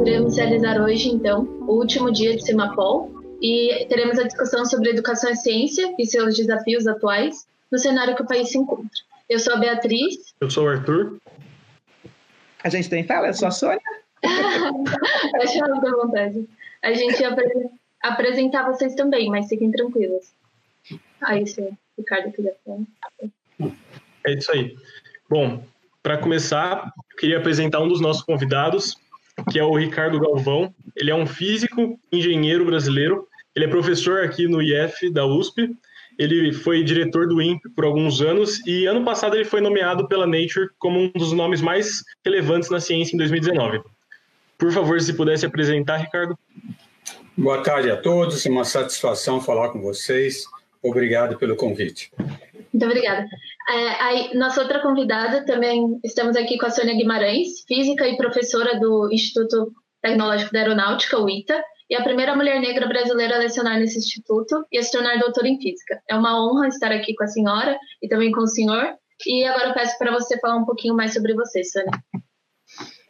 Iremos realizar hoje, então, o último dia de Semapol e teremos a discussão sobre educação e ciência e seus desafios atuais no cenário que o país se encontra. Eu sou a Beatriz. Eu sou o Arthur. A gente tem fala? Eu sou a Sônia. Acho à vontade. A gente ia apresentar vocês também, mas fiquem tranquilos. Aí, se o Ricardo quiser falar. É isso aí. Bom, para começar, eu queria apresentar um dos nossos convidados, que é o Ricardo Galvão. Ele é um físico, engenheiro brasileiro. Ele é professor aqui no IF da USP. Ele foi diretor do INPE por alguns anos e ano passado ele foi nomeado pela Nature como um dos nomes mais relevantes na ciência em 2019. Por favor, se pudesse apresentar, Ricardo. Boa tarde a todos, é uma satisfação falar com vocês. Obrigado pelo convite. Muito obrigada. É, aí, nossa outra convidada também, estamos aqui com a Sônia Guimarães, física e professora do Instituto Tecnológico da Aeronáutica, o ITA, e a primeira mulher negra brasileira a lecionar nesse instituto e a se tornar doutora em física. É uma honra estar aqui com a senhora e também com o senhor. E agora eu peço para você falar um pouquinho mais sobre você, Sônia.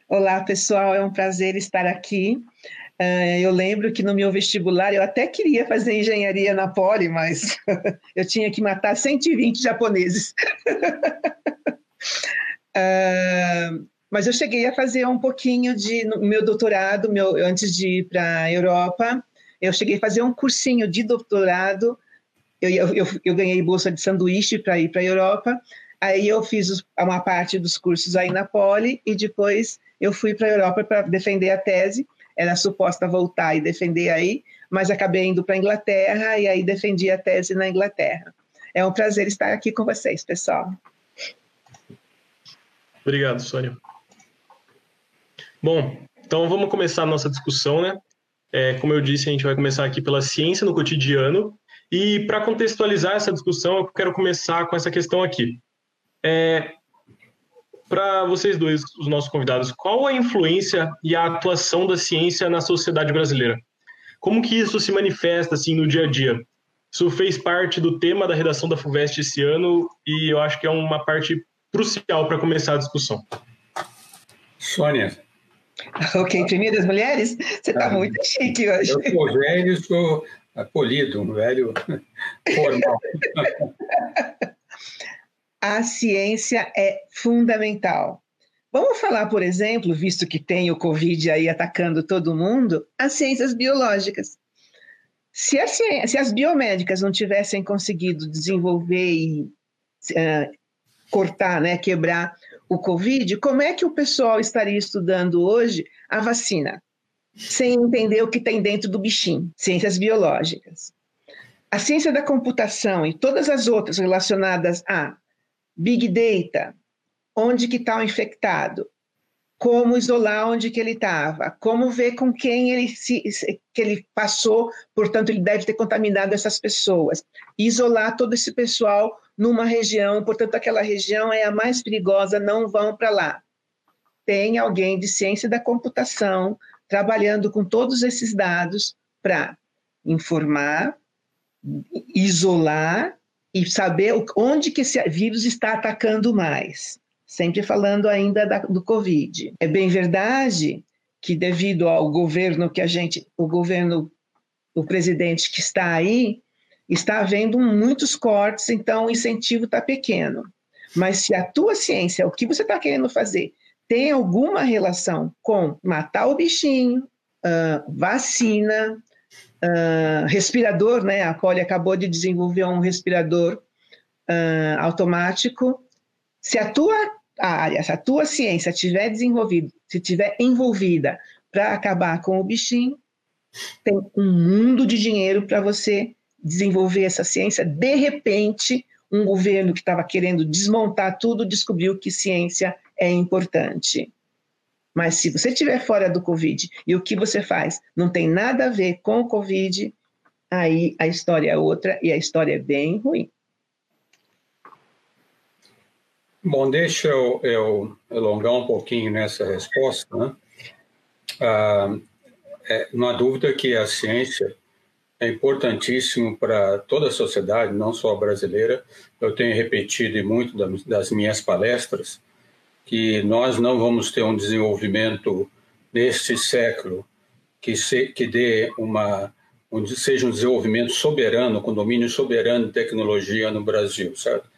Olá, pessoal, é um prazer estar aqui. Uh, eu lembro que no meu vestibular eu até queria fazer engenharia na Poli, mas eu tinha que matar 120 japoneses. uh, mas eu cheguei a fazer um pouquinho de no meu doutorado, meu, antes de ir para a Europa, eu cheguei a fazer um cursinho de doutorado. Eu, eu, eu ganhei bolsa de sanduíche para ir para a Europa. Aí eu fiz uma parte dos cursos aí na Poli e depois eu fui para a Europa para defender a tese era suposta voltar e defender aí, mas acabei indo para a Inglaterra e aí defendi a tese na Inglaterra. É um prazer estar aqui com vocês, pessoal. Obrigado, Sônia. Bom, então vamos começar a nossa discussão, né? É, como eu disse, a gente vai começar aqui pela ciência no cotidiano. E para contextualizar essa discussão, eu quero começar com essa questão aqui. É, para vocês dois, os nossos convidados, qual a influência e a atuação da ciência na sociedade brasileira? Como que isso se manifesta assim no dia a dia? Isso fez parte do tema da redação da FUVEST esse ano e eu acho que é uma parte crucial para começar a discussão. Sônia. Ok, primeiro das mulheres? Você está ah, muito chique hoje. Eu sou velho, sou polido, um velho formal. a ciência é fundamental. Vamos falar, por exemplo, visto que tem o Covid aí atacando todo mundo, as ciências biológicas. Se, a ciência, se as biomédicas não tivessem conseguido desenvolver e uh, cortar, né, quebrar o Covid, como é que o pessoal estaria estudando hoje a vacina? Sem entender o que tem dentro do bichinho. Ciências biológicas. A ciência da computação e todas as outras relacionadas a Big Data, onde que está o infectado, como isolar onde que ele estava, como ver com quem ele se, que ele passou, portanto ele deve ter contaminado essas pessoas, isolar todo esse pessoal numa região, portanto aquela região é a mais perigosa, não vão para lá. Tem alguém de ciência da computação trabalhando com todos esses dados para informar, isolar e saber onde que esse vírus está atacando mais. Sempre falando ainda da, do Covid. É bem verdade que devido ao governo que a gente, o governo, o presidente que está aí, está havendo muitos cortes, então o incentivo está pequeno. Mas se a tua ciência, o que você está querendo fazer, tem alguma relação com matar o bichinho, uh, vacina, uh, respirador, né? A Poli acabou de desenvolver um respirador uh, automático. Se a tua área, se a tua ciência tiver desenvolvida, se tiver envolvida para acabar com o bichinho, tem um mundo de dinheiro para você desenvolver essa ciência. De repente, um governo que estava querendo desmontar tudo descobriu que ciência é importante. Mas se você estiver fora do Covid e o que você faz não tem nada a ver com o Covid, aí a história é outra e a história é bem ruim. Bom, deixa eu, eu alongar um pouquinho nessa resposta. Né? Ah, é, não há dúvida que a ciência é importantíssimo para toda a sociedade, não só a brasileira. Eu tenho repetido muito das minhas palestras que nós não vamos ter um desenvolvimento neste século que, se, que dê uma onde seja um desenvolvimento soberano, com domínio soberano de tecnologia no Brasil, certo?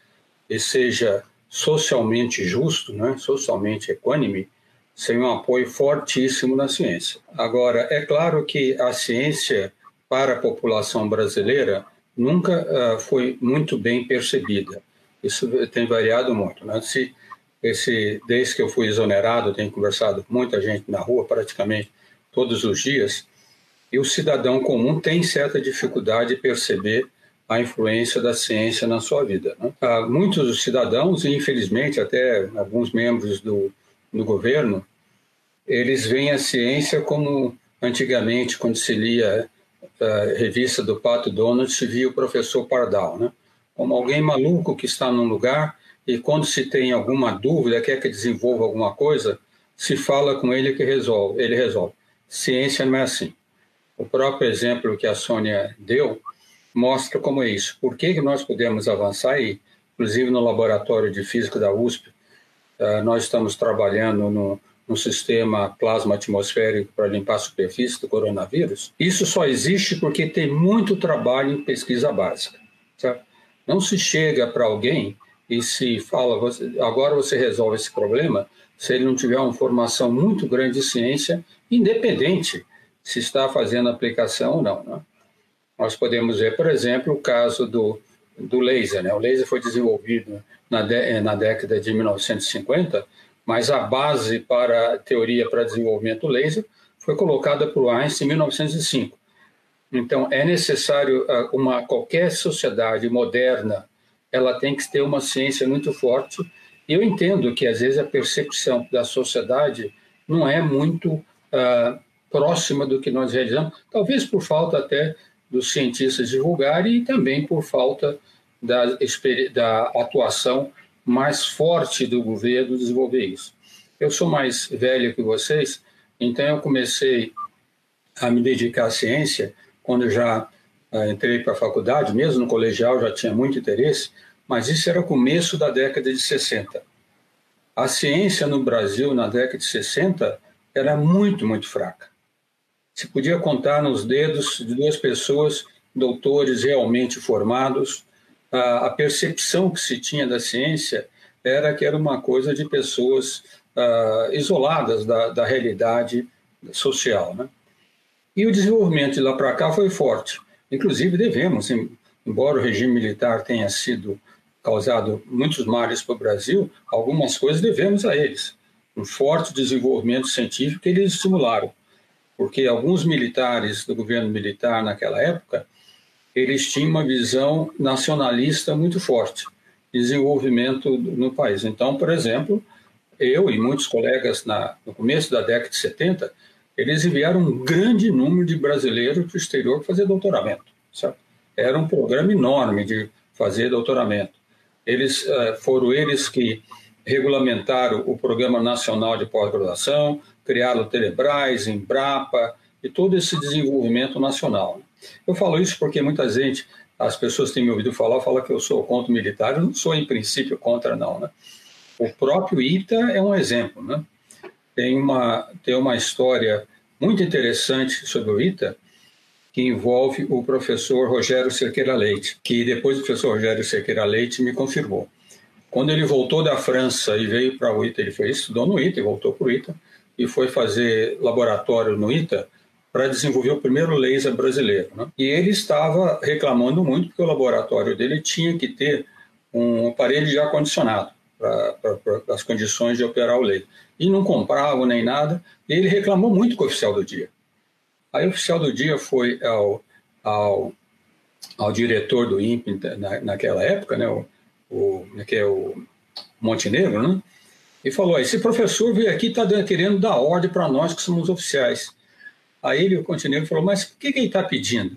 E seja socialmente justo, né? socialmente equânime, sem um apoio fortíssimo na ciência. Agora, é claro que a ciência para a população brasileira nunca uh, foi muito bem percebida. Isso tem variado muito. Né? Se, esse, desde que eu fui exonerado, tenho conversado com muita gente na rua, praticamente todos os dias, e o cidadão comum tem certa dificuldade de perceber a influência da ciência na sua vida. Né? Há muitos cidadãos, e infelizmente até alguns membros do, do governo, eles veem a ciência como antigamente, quando se lia a revista do Pato Donald, se via o professor Pardal, né? como alguém maluco que está num lugar e quando se tem alguma dúvida, quer que desenvolva alguma coisa, se fala com ele que resolve, ele resolve. Ciência não é assim. O próprio exemplo que a Sônia deu mostra como é isso. Por que nós podemos avançar e, inclusive no laboratório de física da USP, eh, nós estamos trabalhando no, no sistema plasma atmosférico para limpar a superfície do coronavírus. Isso só existe porque tem muito trabalho em pesquisa básica. Certo? Não se chega para alguém e se fala, agora você resolve esse problema, se ele não tiver uma formação muito grande de ciência, independente se está fazendo aplicação ou não. Né? Nós podemos ver, por exemplo, o caso do, do laser. Né? O laser foi desenvolvido na, de, na década de 1950, mas a base para a teoria para desenvolvimento do laser foi colocada por Einstein em 1905. Então, é necessário ah, uma qualquer sociedade moderna, ela tem que ter uma ciência muito forte. Eu entendo que às vezes a percepção da sociedade não é muito uh, próxima do que nós realizamos, talvez por falta até dos cientistas divulgarem e também por falta da, da atuação mais forte do governo desenvolver isso. Eu sou mais velho que vocês, então eu comecei a me dedicar à ciência quando já entrei para a faculdade, mesmo no colegial já tinha muito interesse, mas isso era começo da década de 60. A ciência no Brasil na década de 60 era muito, muito fraca. Se podia contar nos dedos de duas pessoas, doutores realmente formados, a, percepção que se tinha da ciência era que era uma coisa de pessoas uh, isoladas da, da realidade social. Né? E o desenvolvimento de lá para cá foi forte. Inclusive, devemos, embora o regime militar tenha sido causado muitos males para o Brasil, algumas coisas devemos a eles. Um forte desenvolvimento científico que eles estimularam, porque alguns militares do governo militar naquela época, eles tinham uma visão nacionalista muito forte, desenvolvimento no país. Então, por exemplo, eu e muitos colegas na, no começo da década de 70, eles enviaram um grande número de brasileiros para o exterior fazer doutoramento. Era um programa enorme de fazer doutoramento. Eles uh, foram eles que regulamentaram o Programa Nacional de Pós-Graduação, criaram o Telebras, Embrapa e todo esse desenvolvimento nacional. Eu falo isso porque muita gente, as pessoas têm me ouvido falar, falam que eu sou contra o militar. Eu não sou, em princípio, contra, não. Né? O próprio ITA é um exemplo. Né? Tem, uma, tem uma história muito interessante sobre o ITA que envolve o professor Rogério Cerqueira Leite, que depois o professor Rogério Cerqueira Leite me confirmou. Quando ele voltou da França e veio para o ITA, ele foi, estudou no ITA e voltou para o ITA, e foi fazer laboratório no ITA para desenvolver o primeiro laser brasileiro. Né? E ele estava reclamando muito porque o laboratório dele tinha que ter um aparelho de ar-condicionado para as condições de operar o leito. E não compravam nem nada, e ele reclamou muito com o oficial do dia. Aí o oficial do dia foi ao, ao, ao diretor do INPE na, naquela época, né, o, o, é que é o Montenegro, né, e falou: esse professor veio aqui está querendo dar ordem para nós que somos oficiais. Aí ele, o Montenegro, falou: mas o que, que ele está pedindo?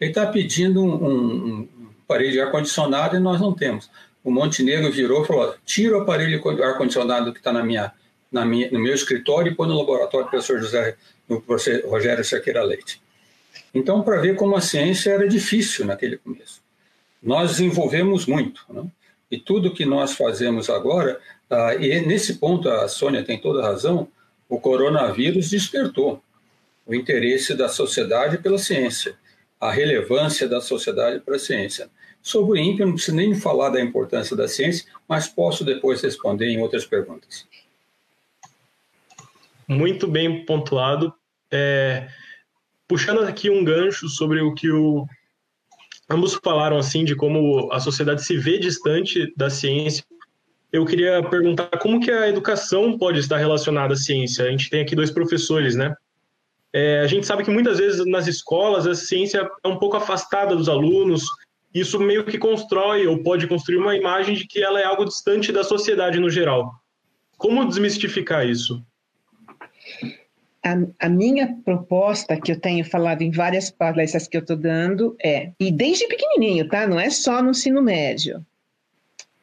Ele está pedindo um, um, um aparelho de ar-condicionado e nós não temos o Montenegro virou e falou: tira o aparelho ar-condicionado que está na minha, na minha, no meu escritório e põe no laboratório do professor José, no professor Rogério Cerqueira Leite. Então, para ver como a ciência era difícil naquele começo. Nós desenvolvemos muito, né? e tudo que nós fazemos agora, ah, e nesse ponto a Sônia tem toda a razão, o coronavírus despertou o interesse da sociedade pela ciência, a relevância da sociedade para a ciência. Sobre o INPE, não preciso nem falar da importância da ciência, mas posso depois responder em outras perguntas. Muito bem pontuado. É, puxando aqui um gancho sobre o que o, ambos falaram assim de como a sociedade se vê distante da ciência. Eu queria perguntar como que a educação pode estar relacionada à ciência. A gente tem aqui dois professores, né? É, a gente sabe que muitas vezes nas escolas a ciência é um pouco afastada dos alunos. Isso meio que constrói ou pode construir uma imagem de que ela é algo distante da sociedade no geral. Como desmistificar isso? A, a, minha proposta, que eu tenho falado em várias palestras que eu estou dando, é, e desde pequenininho, tá? Não é só no ensino médio.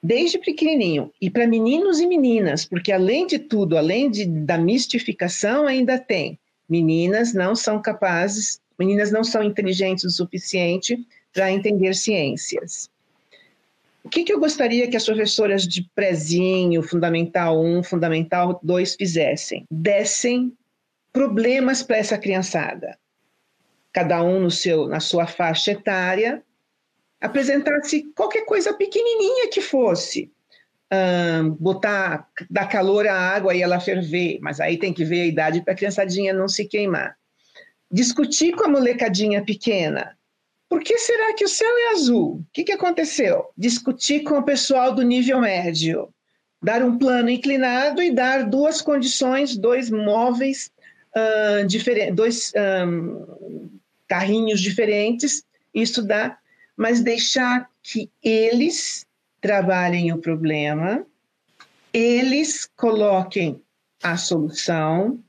Desde pequenininho. E para meninos e meninas, porque além de tudo, além de, da mistificação, ainda tem meninas não são capazes, meninas não são inteligentes o suficiente para entender ciências. O que, que eu gostaria que as professoras de prezinho, Fundamental 1, Fundamental 2 fizessem? Dessem problemas para essa criançada. Cada um no seu, na sua faixa etária, apresentasse qualquer coisa pequenininha que fosse. Um, botar, dar calor à água e ela ferver, mas aí tem que ver a idade para a criançadinha não se queimar. Discutir com a molecadinha pequena. Por que será que o céu é azul? O que, que aconteceu? Discutir com o pessoal do nível médio. Dar um plano inclinado e dar duas condições, dois móveis uh, diferentes, dois um, carrinhos diferentes estudar, mas deixar que eles trabalhem o problema, eles coloquem a solução,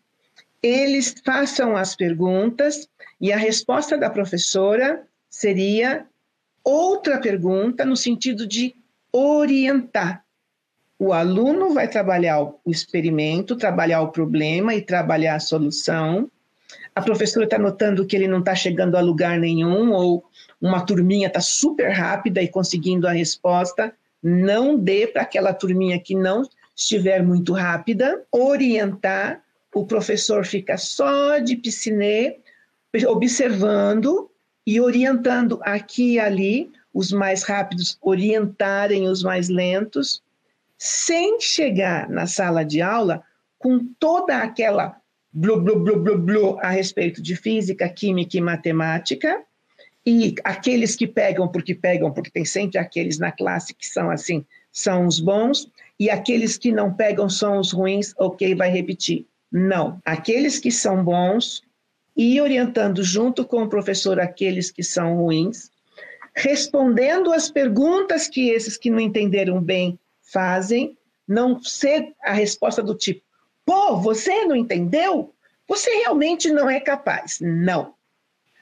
eles façam as perguntas e a resposta da professora seria outra pergunta no sentido de orientar. O aluno vai trabalhar o experimento, trabalhar o problema e trabalhar a solução. A professora está notando que ele não está chegando a lugar nenhum, ou uma turminha está super rápida e conseguindo a resposta. Não dê para aquela turminha que não estiver muito rápida, orientar. O professor fica só de piscinê, observando e orientando aqui e ali, os mais rápidos orientarem os mais lentos, sem chegar na sala de aula com toda aquela blu, blu, blu, blu, blu a respeito de física, química e matemática, e aqueles que pegam porque pegam, porque tem sempre aqueles na classe que são assim, são os bons, e aqueles que não pegam são os ruins, ok, vai repetir. Não, aqueles que são bons e orientando junto com o professor aqueles que são ruins, respondendo as perguntas que esses que não entenderam bem fazem, não ser a resposta do tipo: pô, você não entendeu? Você realmente não é capaz. Não.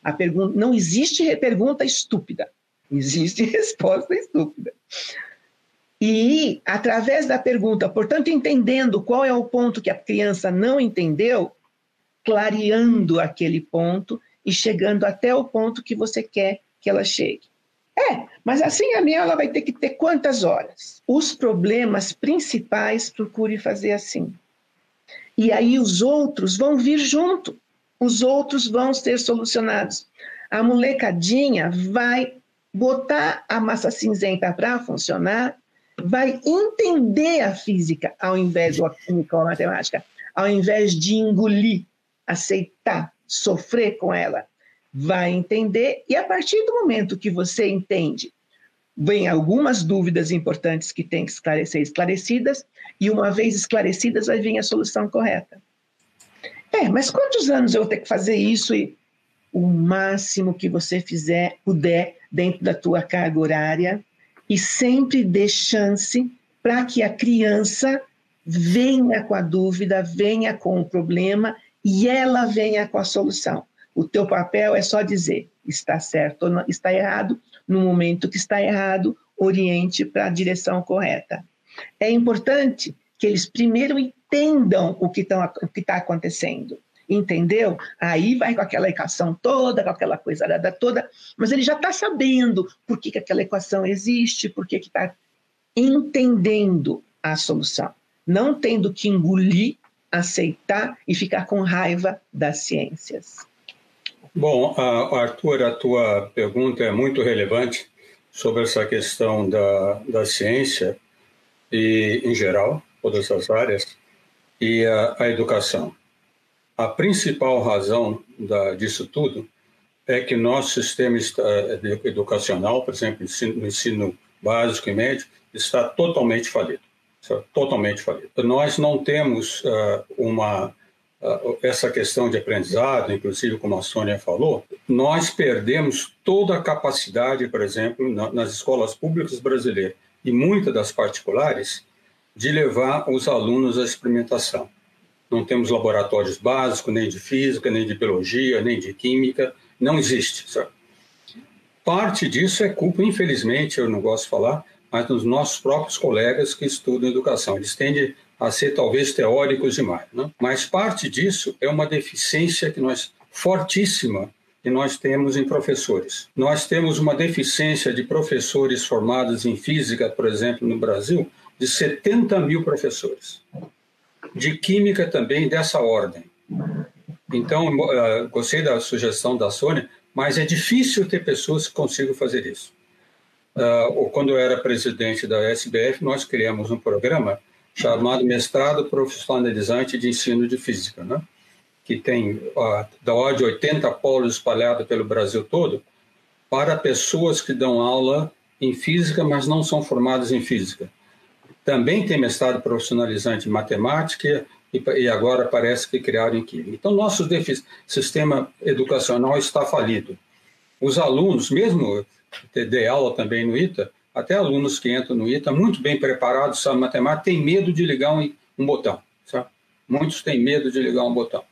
A pergunta não existe pergunta estúpida. Existe resposta estúpida. E através da pergunta, portanto, entendendo qual é o ponto que a criança não entendeu, clareando aquele ponto e chegando até o ponto que você quer que ela chegue. É, mas assim a minha ela vai ter que ter quantas horas? Os problemas principais, procure fazer assim. E aí os outros vão vir junto. Os outros vão ser solucionados. A molecadinha vai botar a massa cinzenta para funcionar, vai entender a física ao invés do química ou a matemática, ao invés de engolir, aceitar, sofrer com ela vai entender, e a partir do momento que você entende, vem algumas dúvidas importantes que têm que esclarecer esclarecidas, e uma vez esclarecidas, vai vir a solução correta. É, mas quantos anos eu vou ter que fazer isso? E o máximo que você fizer, puder, dentro da tua carga horária, e sempre dê chance para que a criança venha com a dúvida, venha com o problema e ela venha com a solução. O teu papel é só dizer está certo ou está errado, no momento que está errado, oriente para a direção correta. É importante que eles primeiro entendam o que está acontecendo. Entendeu? Aí vai com aquela equação toda, com aquela coisa toda, mas ele já está sabendo por que, que aquela equação existe, por que está entendendo a solução. Não tendo que engolir aceitar e ficar com raiva das ciências? Bom, Arthur, a tua pergunta é muito relevante sobre essa questão da, da ciência e, em geral, todas as áreas, e a, a educação. A principal razão da, disso tudo é que nosso sistema educacional, por exemplo, no ensino básico e médio, está totalmente falido. Totalmente falido. Nós não temos uh, uma uh, essa questão de aprendizado, inclusive como a Sônia falou, nós perdemos toda a capacidade, por exemplo, na, nas escolas públicas brasileiras e muitas das particulares, de levar os alunos à experimentação. Não temos laboratórios básicos, nem de física, nem de biologia, nem de química, não existe. Parte disso é culpa, infelizmente, eu não gosto de falar, mas dos nossos próprios colegas que estudam educação. Eles tendem a ser talvez teóricos demais. Né? Mas parte disso é uma deficiência que nós fortíssima que nós temos em professores. Nós temos uma deficiência de professores formados em física, por exemplo, no Brasil, de 70 mil professores. De química também dessa ordem. Então, uh, gostei da sugestão da Sônia, mas é difícil ter pessoas que consigam fazer isso. Uh, quando eu era presidente da SBF, nós criamos um programa chamado Mestrado Profissionalizante de Ensino de Física, né? que tem da ordem de 80 polos espalhados pelo Brasil todo, para pessoas que dão aula em física, mas não são formadas em física. Também tem mestrado profissionalizante em matemática e, e agora parece que criaram em química. Então, nosso sistema educacional está falido. Os alunos, mesmo dei aula também no ITA, até alunos que entram no ITA, muito bem preparados, sabem matemática, têm medo de ligar um, um botão. Sabe? Muitos têm medo de ligar um botão.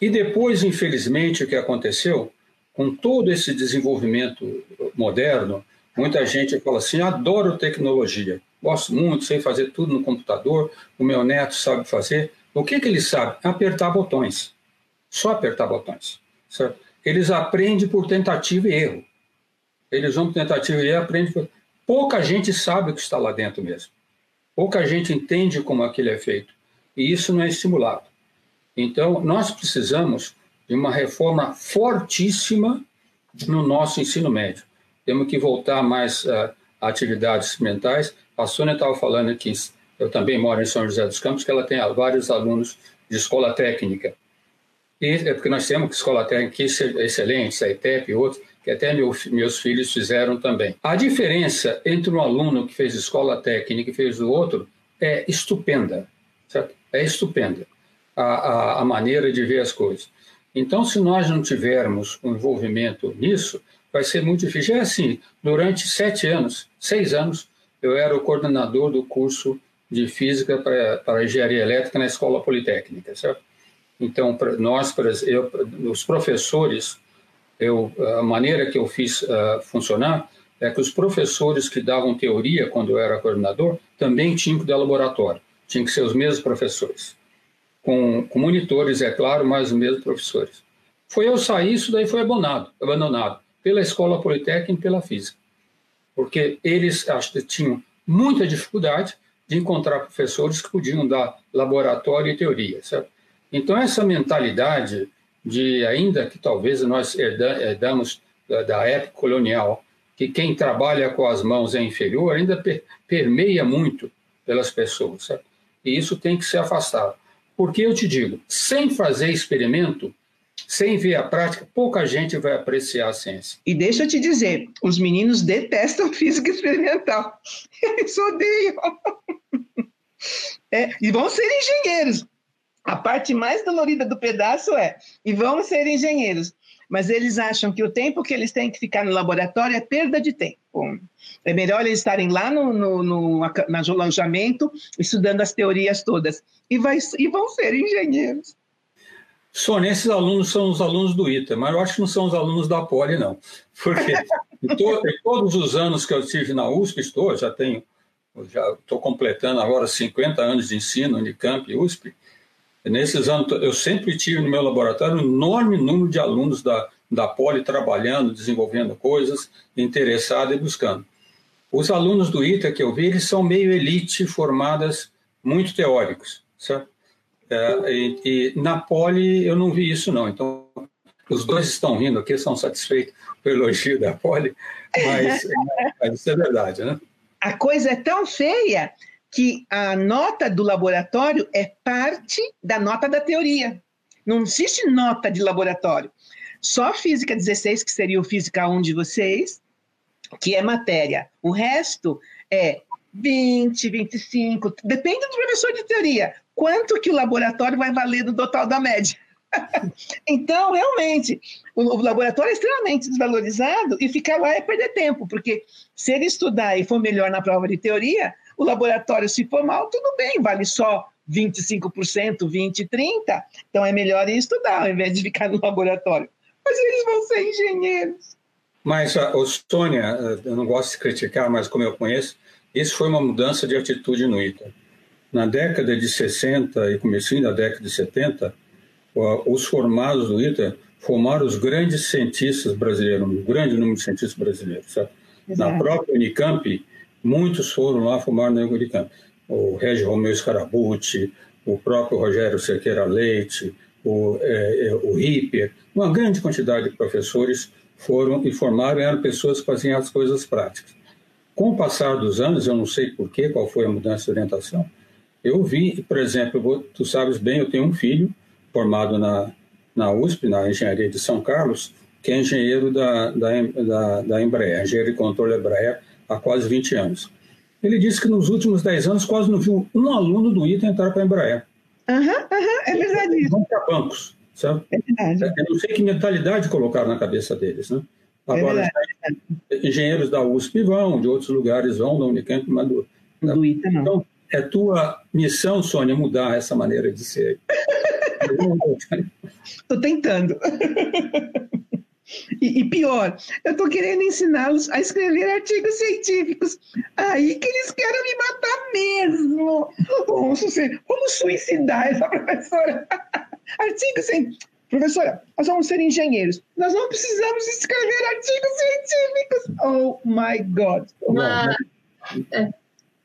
E depois, infelizmente, o que aconteceu, com todo esse desenvolvimento moderno, muita gente fala assim: adoro tecnologia, gosto muito, sei fazer tudo no computador, o meu neto sabe fazer. O que, que ele sabe? Apertar botões. Só apertar botões. Certo? Eles aprendem por tentativa e erro. Eles vão por tentativa e erro, aprendem por... Pouca gente sabe o que está lá dentro mesmo. Pouca gente entende como aquilo é feito. E isso não é estimulado. Então, nós precisamos de uma reforma fortíssima no nosso ensino médio. Temos que voltar mais uh, a atividades mentais. A Sônia estava falando que eu também moro em São José dos Campos, que ela tem vários alunos de escola técnica. E é porque nós temos escola técnica excelente, a ITEP e outros, que até meu, meus filhos fizeram também. A diferença entre um aluno que fez escola técnica e fez o outro é estupenda, certo? É estupenda a, a, a maneira de ver as coisas. Então, se nós não tivermos um envolvimento nisso, vai ser muito difícil. É assim, durante sete anos, seis anos, eu era o coordenador do curso de Física para, Engenharia Elétrica na Escola Politécnica, certo? Então, nós, eu, os professores, eu, a maneira que eu fiz uh, funcionar é que os professores que davam teoria quando eu era coordenador também tinham que dar laboratório, tinham que ser os mesmos professores, com, com monitores, é claro, mas os mesmos professores. Foi eu sair, isso daí foi abandonado, abandonado pela Escola Politécnica e pela Física, porque eles acho tinham muita dificuldade de encontrar professores que podiam dar laboratório e teoria, certo? Então, essa mentalidade de, ainda que talvez nós herdamos da época colonial, que quem trabalha com as mãos é inferior, ainda permeia muito pelas pessoas. E isso tem que ser afastado. Porque eu te digo, sem fazer experimento, sem ver a prática, pouca gente vai apreciar a ciência. E deixa eu te dizer, os meninos detestam física experimental. Eles odeiam. É, e vão ser engenheiros. A parte mais dolorida do pedaço é, e vão ser engenheiros, mas eles acham que o tempo que eles têm que ficar no laboratório é perda de tempo. É melhor eles estarem lá no, no, no, no alojamento, estudando as teorias todas, e, vai, e vão ser engenheiros. Sônia, esses alunos são os alunos do ITA, mas eu acho que não são os alunos da Poli, não. Porque to, todos os anos que eu estive na USP, estou, já tenho, já estou completando agora 50 anos de ensino, Unicamp e USP, Nesses anos, eu sempre tive no meu laboratório um enorme número de alunos da, da Poli trabalhando, desenvolvendo coisas, interessados e buscando. Os alunos do ITA que eu vi, eles são meio elite, formadas muito teóricos, certo? É, e, e, na Poli eu não vi isso não. Então os dois estão rindo aqui, são satisfeitos pelo elogio da Poli, mas, mas isso é verdade, né? A coisa é tão feia que a nota do laboratório é parte da nota da teoria. Não existe nota de laboratório. Só física 16, que seria o física 1 de vocês, que é matéria. O resto é 20, 25, depende do professor de teoria. Quanto que o laboratório vai valer no total da média? então, realmente, o, laboratório é extremamente desvalorizado e ficar lá é perder tempo, porque se ele estudar e for melhor na prova de teoria, o laboratório, se for mal, tudo bem, vale só 25%, 20%, 30%. Então, é melhor ir estudar ao invés de ficar no laboratório. Mas eles vão ser engenheiros. Mas, Sônia, eu não gosto de criticar, mas como eu conheço, isso foi uma mudança de atitude no ITA. Na década de 60 e comecinho da década de 70, os formados do ITA formaram os grandes cientistas brasileiros, um grande número de cientistas brasileiros. Na própria Unicamp, muitos foram lá formar na Unicamp. O Régio Romeu Scarabucci, o próprio Rogério Cerqueira Leite, o, é, é, o Ripper, uma grande quantidade de professores foram e formaram, eram pessoas que faziam as coisas práticas. Com o passar dos anos, eu não sei porquê, qual foi a mudança de orientação, eu vi, por exemplo, tu sabes bem, eu tenho um filho formado na, na USP, na Engenharia de São Carlos, que é engenheiro da, da, da, da Embraer, engenheiro de controle Embraer há quase 20 anos. Ele disse que nos últimos 10 anos quase não viu um aluno do ITA entrar para a Embraer. Aham, uhum, uhum, é verdade isso. Vão para bancos, sabe? É verdade. Eu não sei que mentalidade colocaram na cabeça deles, né? É Agora, é engenheiros da USP vão, de outros lugares vão, da Unicamp, mas do, do ITA não. Então, é tua missão, Sônia, mudar essa maneira de ser. Estou tentando. E, e, pior, eu estou querendo ensiná-los a escrever artigos científicos. Aí que eles querem me matar mesmo. Vamos, vamos suicidar essa professora. Artigos científicos. Professora, nós vamos ser engenheiros. Nós não precisamos escrever artigos científicos. Oh my God. Uma... É.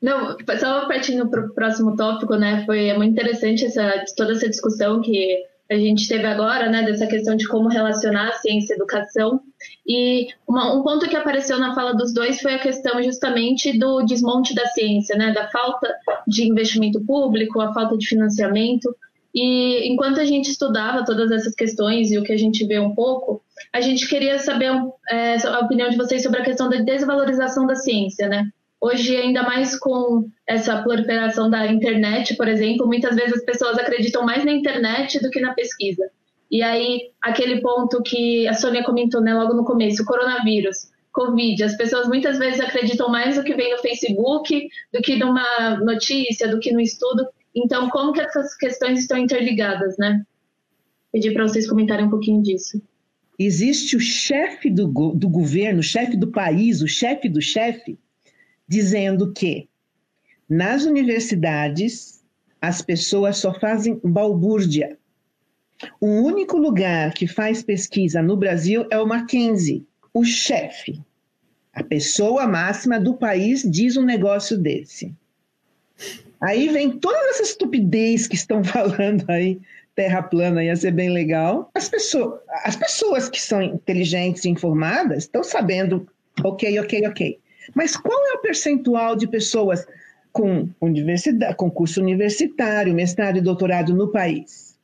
Não, só partindo para o próximo tópico, né? Foi muito interessante essa, toda essa discussão que a gente teve agora, né, dessa questão de como relacionar ciência e educação. E uma, um ponto que apareceu na fala dos dois foi a questão justamente do desmonte da ciência, né, da falta de investimento público, a falta de financiamento. E enquanto a gente estudava todas essas questões e o que a gente vê um pouco, a gente queria saber é, a opinião de vocês sobre a questão da desvalorização da ciência, né? Hoje, ainda mais com essa proliferação da internet, por exemplo, muitas vezes as pessoas acreditam mais na internet do que na pesquisa. E aí, aquele ponto que a Sônia comentou né, logo no começo, o coronavírus, Covid, as pessoas muitas vezes acreditam mais no que vem no Facebook do que numa notícia, do que no estudo. Então, como que essas questões estão interligadas, né? Pedir para vocês comentarem um pouquinho disso. Existe o chefe do, do governo, o chefe do país, o chefe do chefe, dizendo que nas universidades as pessoas só fazem balbúrdia. O único lugar que faz pesquisa no Brasil é o Mackenzie, o chefe. A pessoa máxima do país diz um negócio desse. Aí vem toda essa estupidez que estão falando aí, terra plana ia ser bem legal. As pessoas, as pessoas que são inteligentes e informadas estão sabendo, ok, ok, ok. Mas qual é o percentual de pessoas com, universidade, curso universitário, mestrado e doutorado no país?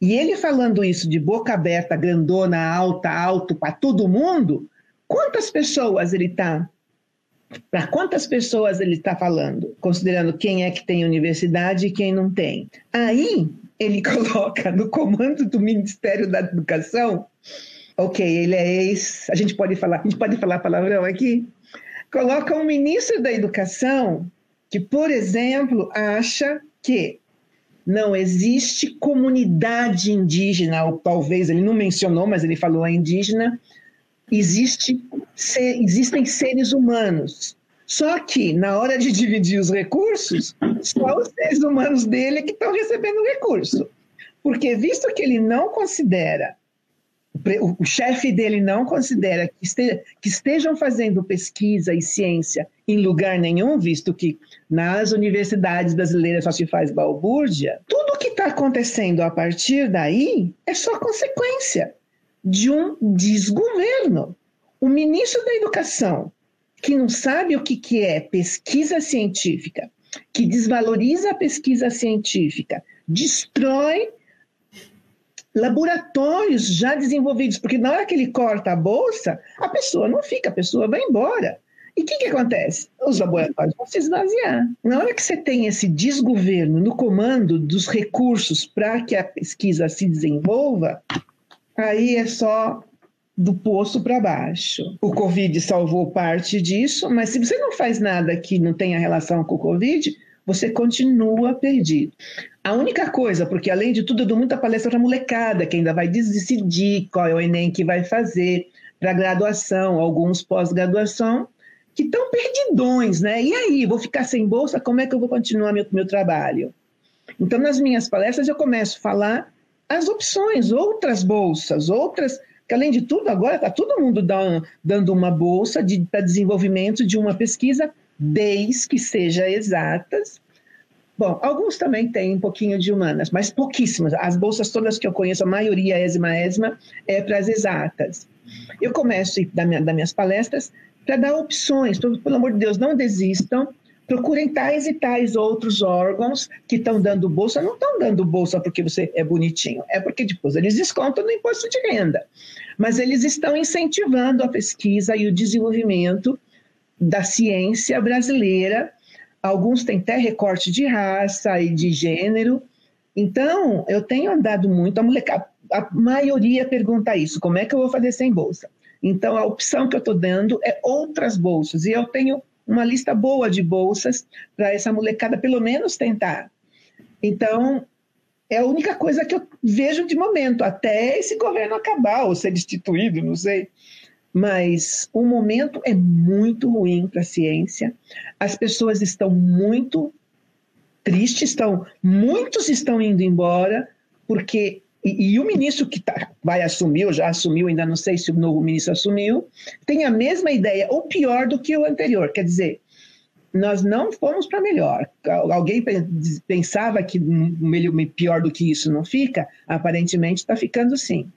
E ele falando isso de boca aberta, grandona, alta, alto para todo mundo, quantas pessoas ele está para quantas pessoas ele está falando, considerando quem é que tem universidade e quem não tem. Aí ele coloca no comando do Ministério da Educação, ok, ele é ex, a gente pode falar, a gente pode falar palavrão aqui? Coloca um ministro da Educação que, por exemplo, acha que não existe comunidade indígena, ou talvez ele não mencionou, mas ele falou a indígena, existe, existem seres humanos. Só que, na hora de dividir os recursos, só os seres humanos dele é que estão recebendo recurso. Porque, visto que ele não considera o, o chefe dele não considera que, este, que estejam fazendo pesquisa e ciência em lugar nenhum, visto que nas universidades brasileiras só se faz balbúrdia, tudo que está acontecendo a partir daí é só consequência de um desgoverno. O ministro da Educação, que não sabe o que, que é pesquisa científica, que desvaloriza a pesquisa científica, destrói laboratórios já desenvolvidos, porque na hora que ele corta a bolsa, a pessoa não fica, a pessoa vai embora. E o que, que acontece? Os laboratórios vão se esvaziar. Na hora que você tem esse desgoverno no comando dos recursos para que a pesquisa se desenvolva, aí é só do poço para baixo. O Covid salvou parte disso, mas se você não faz nada que não tenha relação com o Covid, você continua perdido. A única coisa, porque além de tudo, eu dou muita palestra para molecada, que ainda vai decidir qual é o Enem que vai fazer para graduação, alguns pós-graduação, que estão perdidões, né? E aí, vou ficar sem bolsa, como é que eu vou continuar meu, meu trabalho? Então, nas minhas palestras, eu começo a falar as opções, outras bolsas, outras. Que além de tudo, agora está todo mundo dando, uma bolsa de, para desenvolvimento de uma pesquisa desde que seja exatas. Bom, alguns também têm um pouquinho de humanas, mas pouquíssimas. As bolsas todas que eu conheço, a maioria esma esma, é para as exatas. Eu começo das minha, minhas palestras para dar opções. Então, pelo amor de Deus, não desistam. Procurem tais e tais outros órgãos que estão dando bolsa. Não estão dando bolsa porque você é bonitinho, é porque depois eles descontam no imposto de renda. Mas eles estão incentivando a pesquisa e o desenvolvimento da ciência brasileira. Alguns têm até recorte de raça e de gênero. Então, eu tenho andado muito, a molecada, a maioria pergunta isso: como é que eu vou fazer sem bolsa? Então, a opção que eu estou dando é outras bolsas. E eu tenho uma lista boa de bolsas para essa molecada, pelo menos, tentar. Então, é a única coisa que eu vejo de momento, até esse governo acabar ou ser destituído, não sei mas o momento é muito ruim para a ciência. As pessoas estão muito tristes, estão, muitos estão indo embora, porque. E, e o ministro que tá, vai assumir, ou já assumiu, ainda não sei se o novo ministro assumiu, tem a mesma ideia, ou pior do que o anterior. Quer dizer, nós não fomos para melhor. Alguém pensava que pior do que isso não fica? Aparentemente está ficando sim.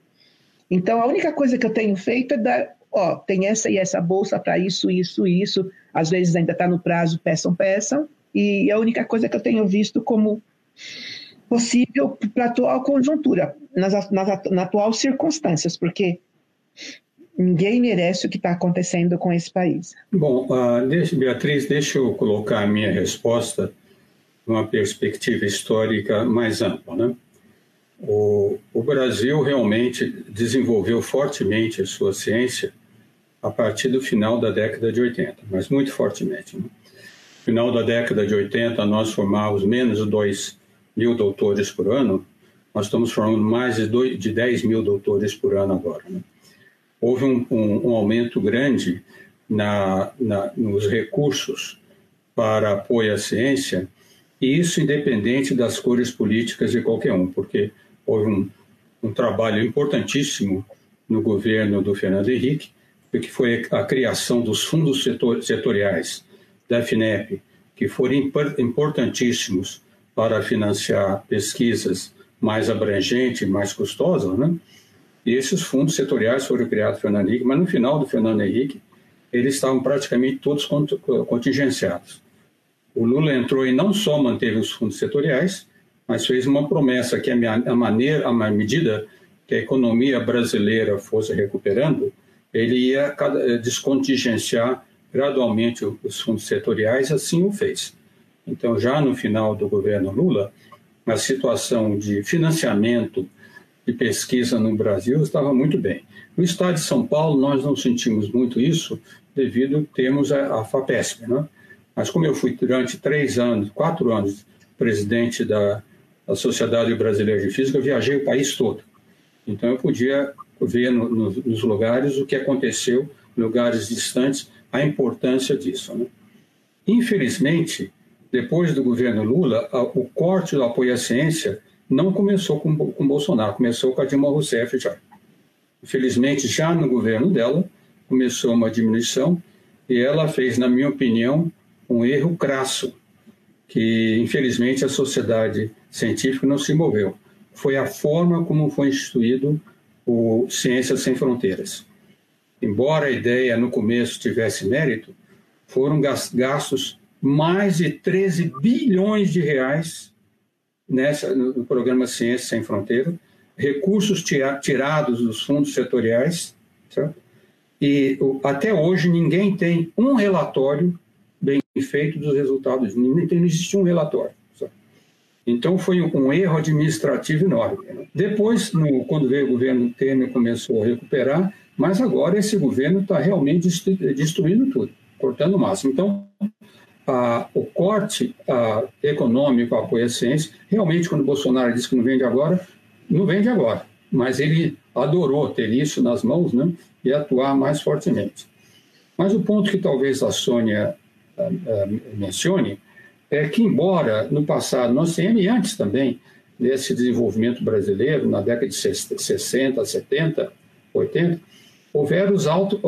Então, a única coisa que eu tenho feito é dar ó, tem essa e essa bolsa para isso, isso, isso. Às vezes ainda está no prazo, peçam, peçam. E a única coisa que eu tenho visto como possível para a atual conjuntura, nas, nas, nas atuais circunstâncias, porque ninguém merece o que está acontecendo com esse país. Bom, uh, deixa, Beatriz, deixa eu colocar a minha resposta numa perspectiva histórica mais ampla. Né? O, o Brasil realmente desenvolveu fortemente a sua ciência a partir do final da década de 80, mas muito fortemente. Né? Final da década de 80, nós formávamos menos de 2 mil doutores por ano, nós estamos formando mais de, 2, de 10 mil doutores por ano agora. Né? Houve um, um, um, aumento grande na, na, nos recursos para apoio à ciência, e isso independente das cores políticas de qualquer um, porque houve um, um trabalho importantíssimo no governo do Fernando Henrique, que foi a criação dos fundos setor, setoriais da FINEP, que foram importantíssimos para financiar pesquisas mais abrangentes, mais custosas, né? E esses fundos setoriais foram criados pelo Fernando Henrique, mas no final do Fernando Henrique, eles estavam praticamente todos contingenciados. O Lula entrou e não só manteve os fundos setoriais, mas fez uma promessa que a, maneira, a medida que a economia brasileira fosse recuperando, ele ia eh, descontingenciar gradualmente os fundos setoriais, assim o fez. Então, já no final do governo Lula, a situação de financiamento de pesquisa no Brasil estava muito bem. No estado de São Paulo, nós não sentimos muito isso, devido termos a, a FAPESP. Né? Mas como eu fui durante três anos, quatro anos, presidente da, da Sociedade Brasileira de Física, eu viajei o país todo. Então, eu podia ver no, no, nos lugares o que aconteceu, lugares distantes, a importância disso. Né? Infelizmente, depois do governo Lula, a, o corte do apoio à ciência não começou com, com Bolsonaro, começou com a Dilma Rousseff já. Infelizmente, já no governo dela, começou uma diminuição e ela fez, na minha opinião, um erro crasso, que infelizmente a sociedade científica não se moveu. Foi a forma como foi instituído o Ciências Sem Fronteiras. Embora a ideia no começo tivesse mérito, foram gastos mais de 13 bilhões de reais nessa, no programa Ciências Sem Fronteiras, recursos tirados dos fundos setoriais, certo? e até hoje ninguém tem um relatório bem feito dos resultados, não, existe um relatório. Então foi um erro administrativo enorme. Depois, no, quando veio o governo Temer, começou a recuperar, mas agora esse governo está realmente destruindo tudo, cortando o máximo. Então, a, o corte a, econômico, à ciência, realmente, quando Bolsonaro disse que não vende agora, não vende agora, mas ele adorou ter isso nas mãos né, e atuar mais fortemente. Mas o ponto que talvez a Sônia uh, mencione é que, embora no passado nós tenhamos, e antes também, desse desenvolvimento brasileiro, na década de 60, 70, 80, houveram alto,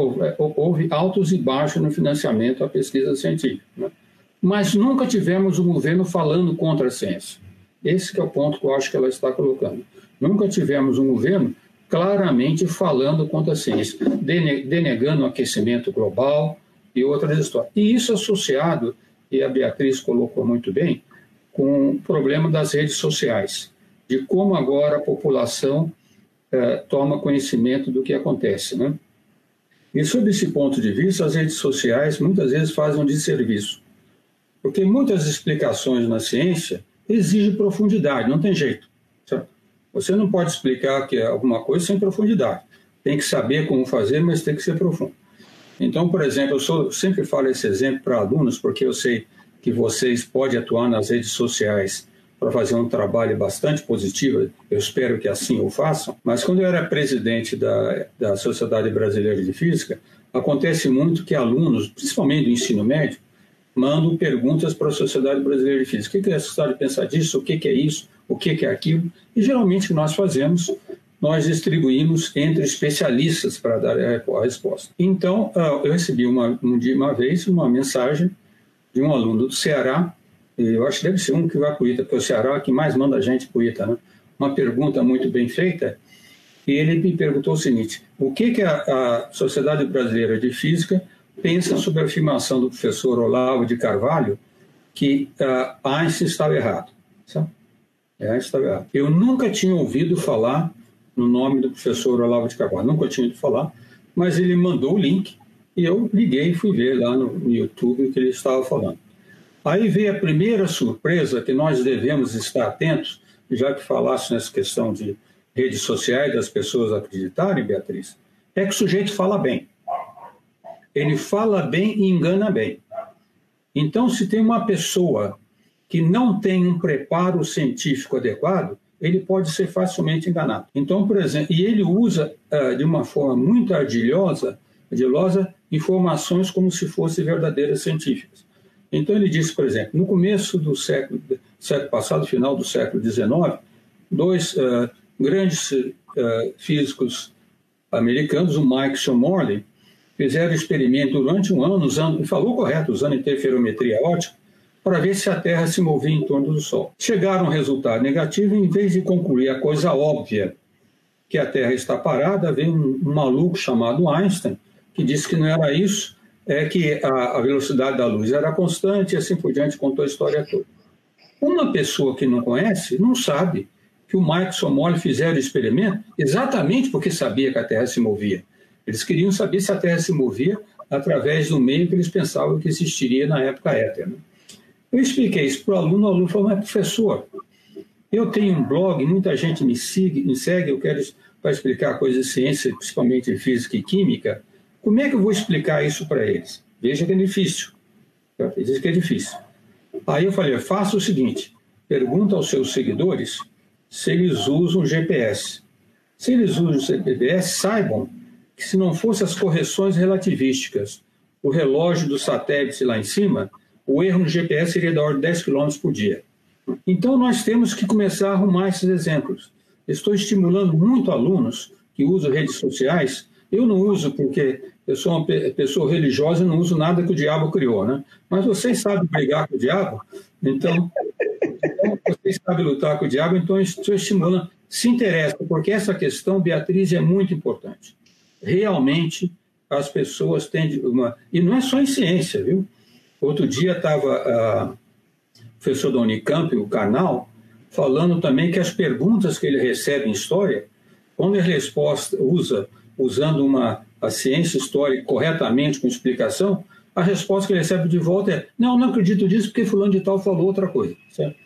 houve altos e baixos no financiamento à pesquisa científica. Né? Mas nunca tivemos um governo falando contra a ciência. Esse é o ponto que eu acho que ela está colocando. Nunca tivemos um governo claramente falando contra a ciência, denegando o aquecimento global e outras histórias. E isso associado, e a Beatriz colocou muito bem, com o problema das redes sociais, de como agora a população eh, toma conhecimento do que acontece. Né? E sob esse ponto de vista, as redes sociais muitas vezes fazem um desserviço, porque muitas explicações na ciência exigem profundidade, não tem jeito. Você não pode explicar que é alguma coisa sem profundidade. Tem que saber como fazer, mas tem que ser profundo. Então, por exemplo, eu sou, sempre falo esse exemplo para alunos, porque eu sei que vocês podem atuar nas redes sociais para fazer um trabalho bastante positivo, eu espero que assim o façam, mas quando eu era presidente da, da Sociedade Brasileira de Física, acontece muito que alunos, principalmente do ensino médio, mandam perguntas para a Sociedade Brasileira de Física. O que, que a sociedade pensa disso? O que, é isso? o que é aquilo, e geralmente nós fazemos, nós distribuímos entre especialistas para dar a resposta. Então, ah, eu recebi uma, um dia, uma vez uma mensagem de um aluno do Ceará, eu acho que deve ser um que vai para o ITA, porque o Ceará é que mais manda a gente para o ITA, né? uma pergunta muito bem feita, e ele me perguntou o seguinte, o que, que a, a Sociedade Brasileira de Física pensa sobre a afirmação do professor Olavo de Carvalho que uh, Einstein estava errado? Sabe? É, Eu nunca tinha ouvido falar no nome do professor Olavo de Carvalho, nunca tinha ouvido falar, mas ele mandou o link e eu liguei e fui ver lá no YouTube o que ele estava falando. Aí veio a primeira surpresa que nós devemos estar atentos, já que falasse nessa questão de redes sociais, das pessoas acreditarem, Beatriz, é que o sujeito fala bem. Ele fala bem e engana bem. Então, se tem uma pessoa que não tem um preparo científico adequado, ele pode ser facilmente enganado. Então, por exemplo, e ele usa uh, de uma forma muito ardilhosa, ardilosa informações como se fossem verdadeiras científicas. Então, ele disse, por exemplo, no começo do século, século passado, final do século XIX, dois uh, grandes uh, físicos americanos, o Mike e Morley, fizeram experimento durante um ano, usando, falou correto, usando interferometria ótica, para ver se a Terra se movia em torno do Sol. Chegaram a um resultado negativo, em vez de concluir a coisa óbvia, que a Terra está parada, veio um, um maluco chamado Einstein, que disse que não era isso, é que a, a velocidade da luz era constante e assim por diante, contou a história toda. Uma pessoa que não conhece não sabe que o Mike Somoli fizeram o experimento exatamente porque sabia que a Terra se movia. Eles queriam saber se a Terra se movia através do meio que eles pensavam que existiria na época éter. Eu expliquei isso para o aluno, o aluno falou, mas professor, eu tenho um blog, muita gente me, sigue, me segue, eu quero para explicar coisas de ciência, principalmente física e química, como é que eu vou explicar isso para eles? Veja que é difícil. Diz que é difícil. Aí eu falei, faça o seguinte, pergunta aos seus seguidores se eles usam GPS. Se eles usam GPS, saibam que se não fossem as correções relativísticas, o relógio do satélite lá em cima, o erro no GPS seria da ordem de 10 km por dia. Então, nós temos que começar a arrumar esses exemplos. Estou estimulando muito alunos que usam redes sociais, eu não uso porque eu sou uma pessoa religiosa e não uso nada que o diabo criou, né? Mas vocês sabem brigar com o diabo, então, então vocês sabem lutar com o diabo, então isso estimula, se interessa, porque essa questão, Beatriz, é muito importante. Realmente, as pessoas têm uma... E não é só em ciência, viu? Outro dia estava o professor da Unicamp, o Canal, falando também que as perguntas que ele recebe em história, quando ele resposta usa usando uma a ciência histórica corretamente com explicação, a resposta que ele recebe de volta é: não, não acredito disso porque fulano de tal falou outra coisa. Certo?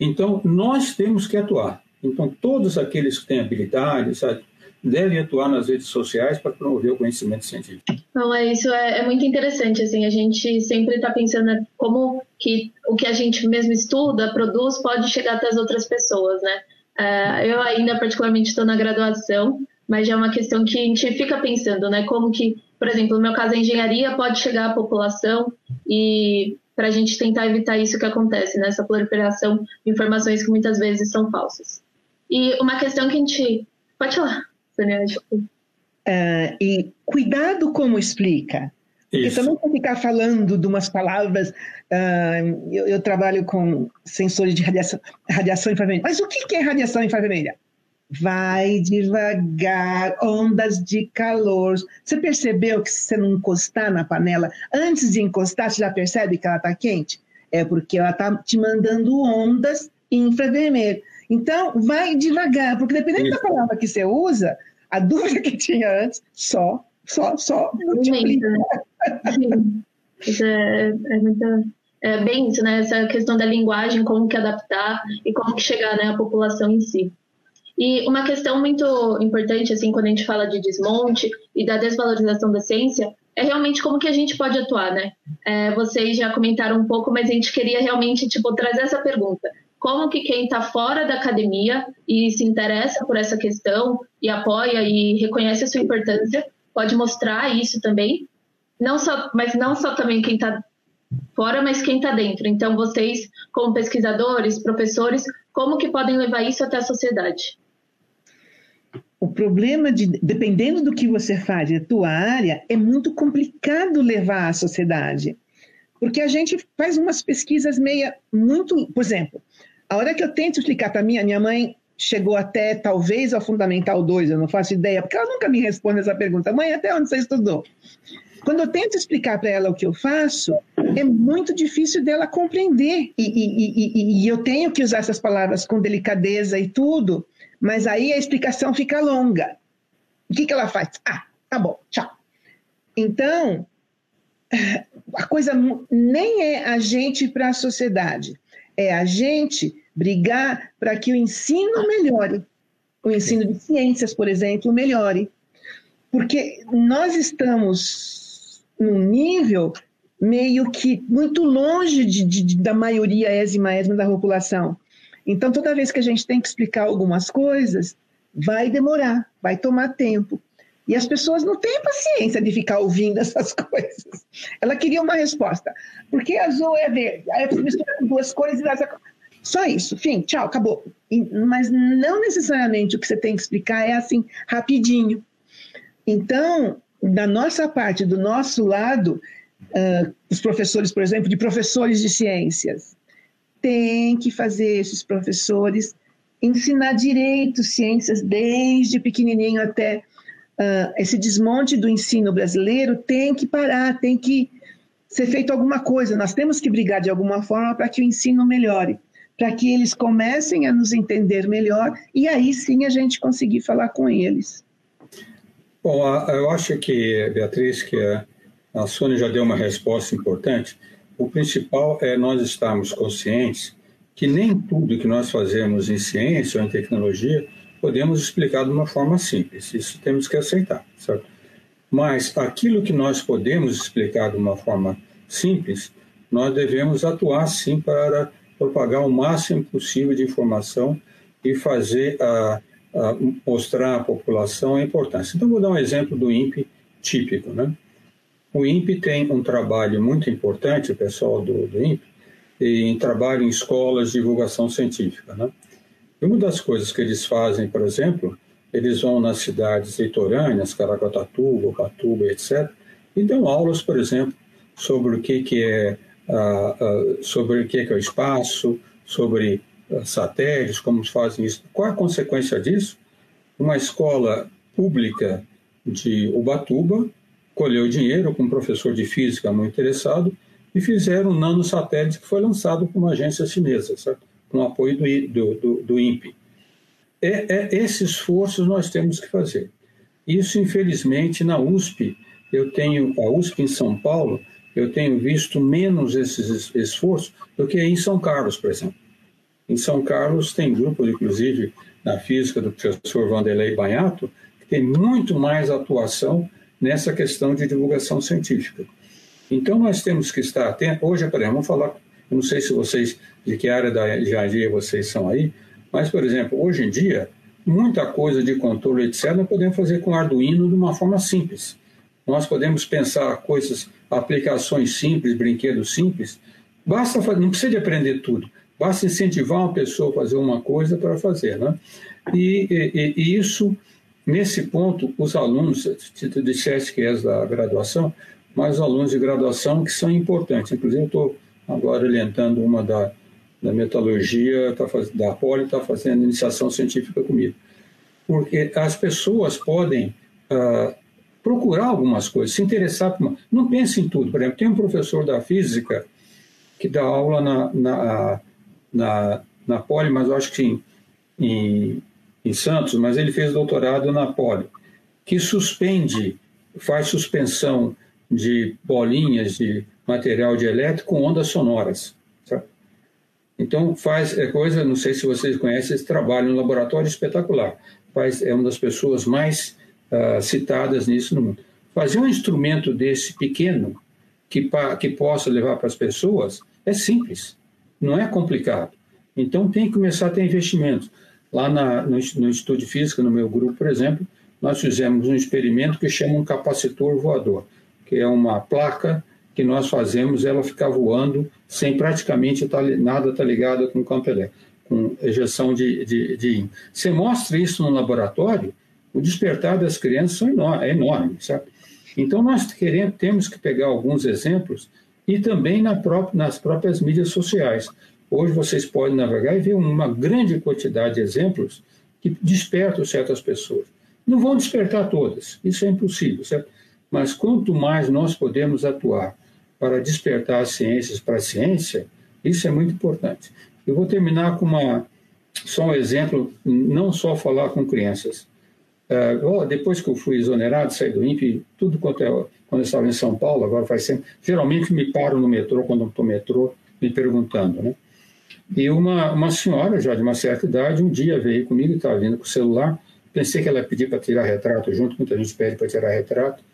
Então nós temos que atuar. Então todos aqueles que têm habilidade, sabe, devem atuar nas redes sociais para promover o conhecimento científico. Não, é isso é, é muito interessante assim. A gente sempre está pensando né, como que o que a gente mesmo estuda, produz, pode chegar até as outras pessoas, né? Uh, eu ainda particularmente estou na graduação, mas já é uma questão que a gente fica pensando, né? Como que, por exemplo, no meu caso a engenharia pode chegar à população e para a gente tentar evitar isso que acontece, né? Essa proliferação de informações que muitas vezes são falsas. E uma questão que a gente pode falar, Uh, e cuidado como explica. Porque Isso. também ficar falando de umas palavras. Uh, eu, eu, trabalho com sensores de radiação, radiação infravermelha. Mas o que é radiação infravermelha? Vai devagar, ondas de calor. Você percebeu que se você não encostar na panela, antes de encostar, você já percebe que ela está quente? É porque ela está te mandando ondas infravermelhas. Então, vai devagar, porque dependendo Isso. da palavra que você usa, a dúvida que tinha antes só, só, só multiplica. Isso é, é, muita, é bem isso, né? Essa questão da linguagem, como que adaptar e como que chegar né, à população em si. E uma questão muito importante, assim, quando a gente fala de desmonte e da desvalorização da ciência, é realmente como que a gente pode atuar, né? É, vocês já comentaram um pouco, mas a gente queria realmente, tipo, trazer essa pergunta como que quem está fora da academia e se interessa por essa questão e apoia e reconhece a sua importância pode mostrar isso também, não só, mas não só também quem está fora, mas quem está dentro. Então vocês, como pesquisadores, professores, como que podem levar isso até a sociedade? O problema de, dependendo do que você faz a tua área, é muito complicado levar à sociedade. Porque a gente faz umas pesquisas meia muito, por exemplo, a hora que eu tento explicar para minha, minha mãe chegou até talvez ao Fundamental 2, eu não faço ideia, porque ela nunca me responde essa pergunta. Mãe, até onde você estudou? Quando eu tento explicar para ela o que eu faço, é muito difícil dela compreender. E, e, e, e, eu tenho que usar essas palavras com delicadeza e tudo, mas aí a explicação fica longa. O que, que ela faz? Ah, tá bom, tchau. Então, a coisa nem é a gente para a sociedade é a gente brigar para que o ensino melhore. O ensino de ciências, por exemplo, melhore. Porque nós estamos num nível meio que muito longe de, de, da maioria ésima ésima da população. Então, toda vez que a gente tem que explicar algumas coisas, vai demorar, vai tomar tempo. E as pessoas não têm paciência de ficar ouvindo essas coisas. Ela queria uma resposta. Por que azul é verde? Aí você mistura com duas cores e essa... Só isso, fim, tchau, acabou. Mas não necessariamente o que você tem que explicar é assim, rapidinho. Então, da nossa parte, do nosso lado, uh, os professores, por exemplo, de professores de ciências, tem que fazer esses professores ensinar direito ciências desde pequenininho até uh, esse desmonte do ensino brasileiro tem que parar, tem que ser feito alguma coisa. Nós temos que brigar de alguma forma para que o ensino melhore, para que eles comecem a nos entender melhor e aí sim a gente conseguir falar com eles. Bom, eu acho que, Beatriz, que a Sônia já deu uma resposta importante. O principal é nós estarmos conscientes que nem tudo que nós fazemos em ciência ou em tecnologia podemos explicar de uma forma simples, isso temos que aceitar, certo? Mas aquilo que nós podemos explicar de uma forma simples, nós devemos atuar sim para propagar o máximo possível de informação e fazer a, a mostrar à população a importância. Então, vou dar um exemplo do INPE típico, né? O INPE tem um trabalho muito importante, o pessoal do, do INPE, em trabalho em escolas de divulgação científica, né? Uma das coisas que eles fazem, por exemplo, eles vão nas cidades litorâneas, Caraguatatuba, Patuba, etc., e dão aulas, por exemplo, sobre o que, que é sobre o que, que é o espaço, sobre uh, satélites, como fazem isso. Qual a consequência disso? Uma escola pública de Ubatuba colheu dinheiro com um professor de física muito interessado e fizeram um nanosatélite que foi lançado por uma agência chinesa, certo? Com apoio do, do, do INPE. É, é, esse esforço nós temos que fazer. Isso, infelizmente, na USP, eu tenho, a USP em São Paulo, eu tenho visto menos esses esforços do que em São Carlos, por exemplo. Em São Carlos tem grupo, inclusive, na física do professor Vanderlei Banhato, que tem muito mais atuação nessa questão de divulgação científica. Então, nós temos que estar atentos. Hoje, por exemplo, vamos falar, eu não sei se vocês, de que área da engenharia vocês são aí, mas, por exemplo, hoje em dia, muita coisa de controle, etc., nós podemos fazer com Arduino de uma forma simples. Nós podemos pensar coisas, aplicações simples, brinquedos simples. Basta, não precisa de aprender tudo. Basta incentivar uma pessoa a fazer uma coisa para fazer, né? E, e, e isso, nesse ponto, os alunos, tu disseste que és da graduação, mas os alunos de graduação que são importantes. Inclusive, eu estou agora orientando uma da, da metalurgia, tá faz, da Poli, está fazendo iniciação científica comigo. Porque as pessoas podem uh, procurar algumas coisas, se interessar por uma... Não pense em tudo. Por exemplo, tem um professor da física que dá aula na, na, na, na Poli, mas eu acho que em, em, em Santos, mas ele fez doutorado na Poli, que suspende, faz suspensão de bolinhas de material de elétrico com ondas sonoras. Então faz é coisa, não sei se vocês conhecem esse trabalho, um laboratório espetacular. Faz, é uma das pessoas mais uh, citadas nisso no mundo. Fazer um instrumento desse pequeno que, que possa levar para as pessoas é simples, não é complicado. Então tem que começar a ter investimentos. Lá na, no, no Instituto de Física, no meu grupo, por exemplo, nós fizemos um experimento que chama um capacitor voador, que é uma placa que nós fazemos ela ficar voando sem praticamente tá, nada estar tá ligado com campo elétrico, com ejeção de, de, de Você mostra isso no laboratório, o despertar das crianças é enorme, sabe? Então, nós queremos, temos que pegar alguns exemplos e também na própria, nas próprias mídias sociais. Hoje vocês podem navegar e ver uma grande quantidade de exemplos que despertam certas pessoas. Não vão despertar todas, isso é impossível, certo? Mas quanto mais nós podemos atuar para despertar as ciências para a ciência, isso é muito importante. Eu vou terminar com uma, só um exemplo, não só falar com crianças. Uh, depois que eu fui exonerado, saí do INPE, tudo quanto é, quando eu estava em São Paulo, agora faz sempre, geralmente me paro no metrô, quando estou no metrô, me perguntando, né? E uma, uma senhora, já de uma certa idade, um dia veio comigo, estava vindo com o celular, pensei que ela ia pedir para tirar retrato junto, muita gente pede para tirar retrato,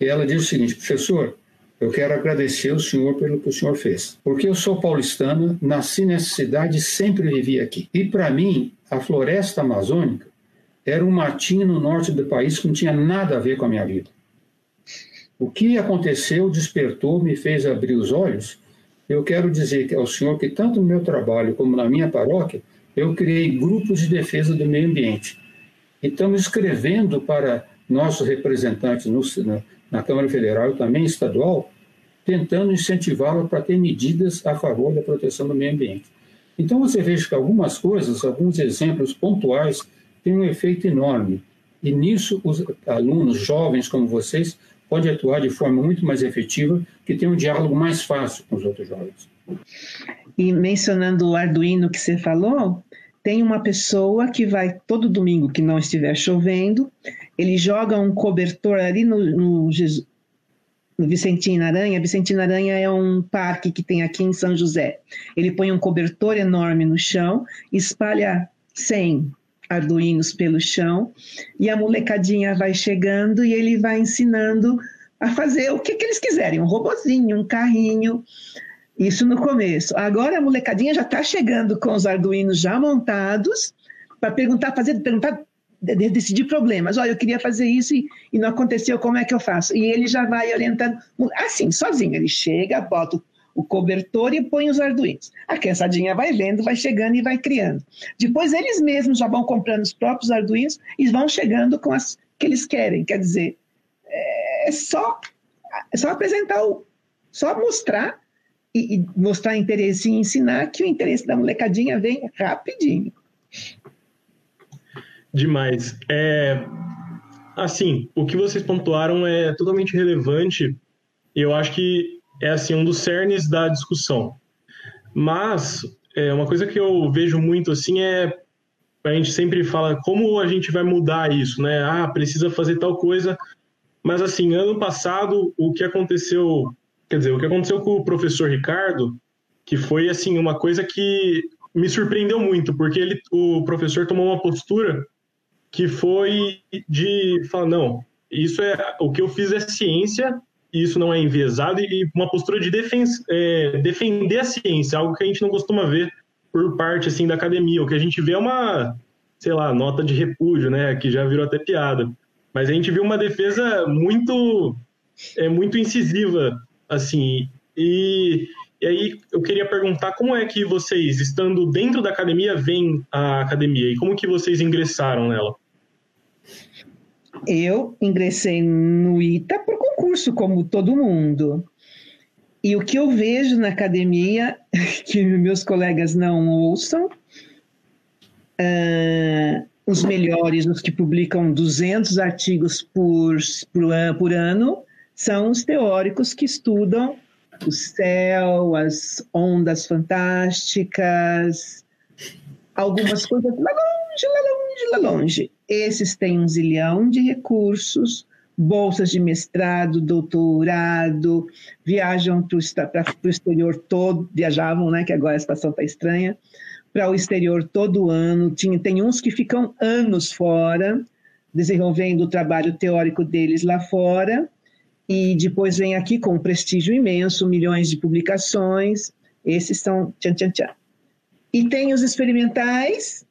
e ela disse o seguinte, professor, eu quero agradecer o senhor pelo que o senhor fez. Porque eu sou paulistana, nasci nessa cidade e sempre vivi aqui. E para mim, a floresta amazônica era um matinho no norte do país que não tinha nada a ver com a minha vida. O que aconteceu despertou, me fez abrir os olhos. Eu quero dizer ao senhor que, tanto no meu trabalho como na minha paróquia, eu criei grupos de defesa do meio ambiente. E estamos escrevendo para nossos representantes no, na, Câmara Federal e também estadual, tentando incentivá-la para ter medidas a favor da proteção do meio ambiente. Então você veja que algumas coisas, alguns exemplos pontuais, tem um efeito enorme. E nisso, os alunos jovens como vocês podem atuar de forma muito mais efetiva, que tem um diálogo mais fácil com os outros jovens. E mencionando o Arduino que você falou, tem uma pessoa que vai todo domingo que não estiver chovendo, ele joga um cobertor ali no, no, no Vicentinho Aranha. Vicentinho Aranha é um parque que tem aqui em São José. Ele põe um cobertor enorme no chão, espalha 100 arduinos pelo chão e a molecadinha vai chegando e ele vai ensinando a fazer o que, que eles quiserem, um robozinho, um carrinho. Isso no começo. Agora a molecadinha já está chegando com os arduinos já montados para perguntar, fazer, perguntar, decidir problemas. Olha, eu queria fazer isso e, e, não aconteceu, como é que eu faço? E ele já vai orientando, assim, sozinho. Ele chega, bota o cobertor e põe os arduinos. A criançadinha vai vendo, vai chegando e vai criando. Depois eles mesmos já vão comprando os próprios arduinos e vão chegando com as que eles querem. Quer dizer, é só, é só apresentar, o, só mostrar e, e mostrar interesse em ensinar que o interesse da molecadinha vem rapidinho. Demais. É, assim, o que vocês pontuaram é totalmente relevante. E eu acho que é assim um dos cernes da discussão. Mas é, uma coisa que eu vejo muito assim é a gente sempre fala como a gente vai mudar isso, né? Ah, precisa fazer tal coisa. Mas assim, ano passado o que aconteceu, quer dizer, o que aconteceu com o professor Ricardo, que foi assim uma coisa que me surpreendeu muito, porque ele, o professor tomou uma postura que foi de falar, não, isso é o que eu fiz é ciência, isso não é enviesado, e uma postura de defens, é, defender a ciência, algo que a gente não costuma ver por parte assim da academia. O que a gente vê é uma, sei lá, nota de repúdio, né, que já virou até piada. Mas a gente viu uma defesa muito é muito incisiva, assim. E, e aí eu queria perguntar como é que vocês, estando dentro da academia, veem a academia e como que vocês ingressaram nela? Eu ingressei no ITA por concurso, como todo mundo. E o que eu vejo na academia, que meus colegas não ouçam, uh, os melhores, os que publicam 200 artigos por, por, por ano, são os teóricos que estudam o céu, as ondas fantásticas, algumas coisas lá longe, lá longe, lá longe. Esses têm um zilhão de recursos, bolsas de mestrado, doutorado, viajam para o exterior todo, viajavam, né, que agora a situação está estranha, para o exterior todo ano. Tinha, tem uns que ficam anos fora, desenvolvendo o trabalho teórico deles lá fora, e depois vem aqui com um prestígio imenso, milhões de publicações. Esses são tchan, tchan, tchan. E tem os experimentais,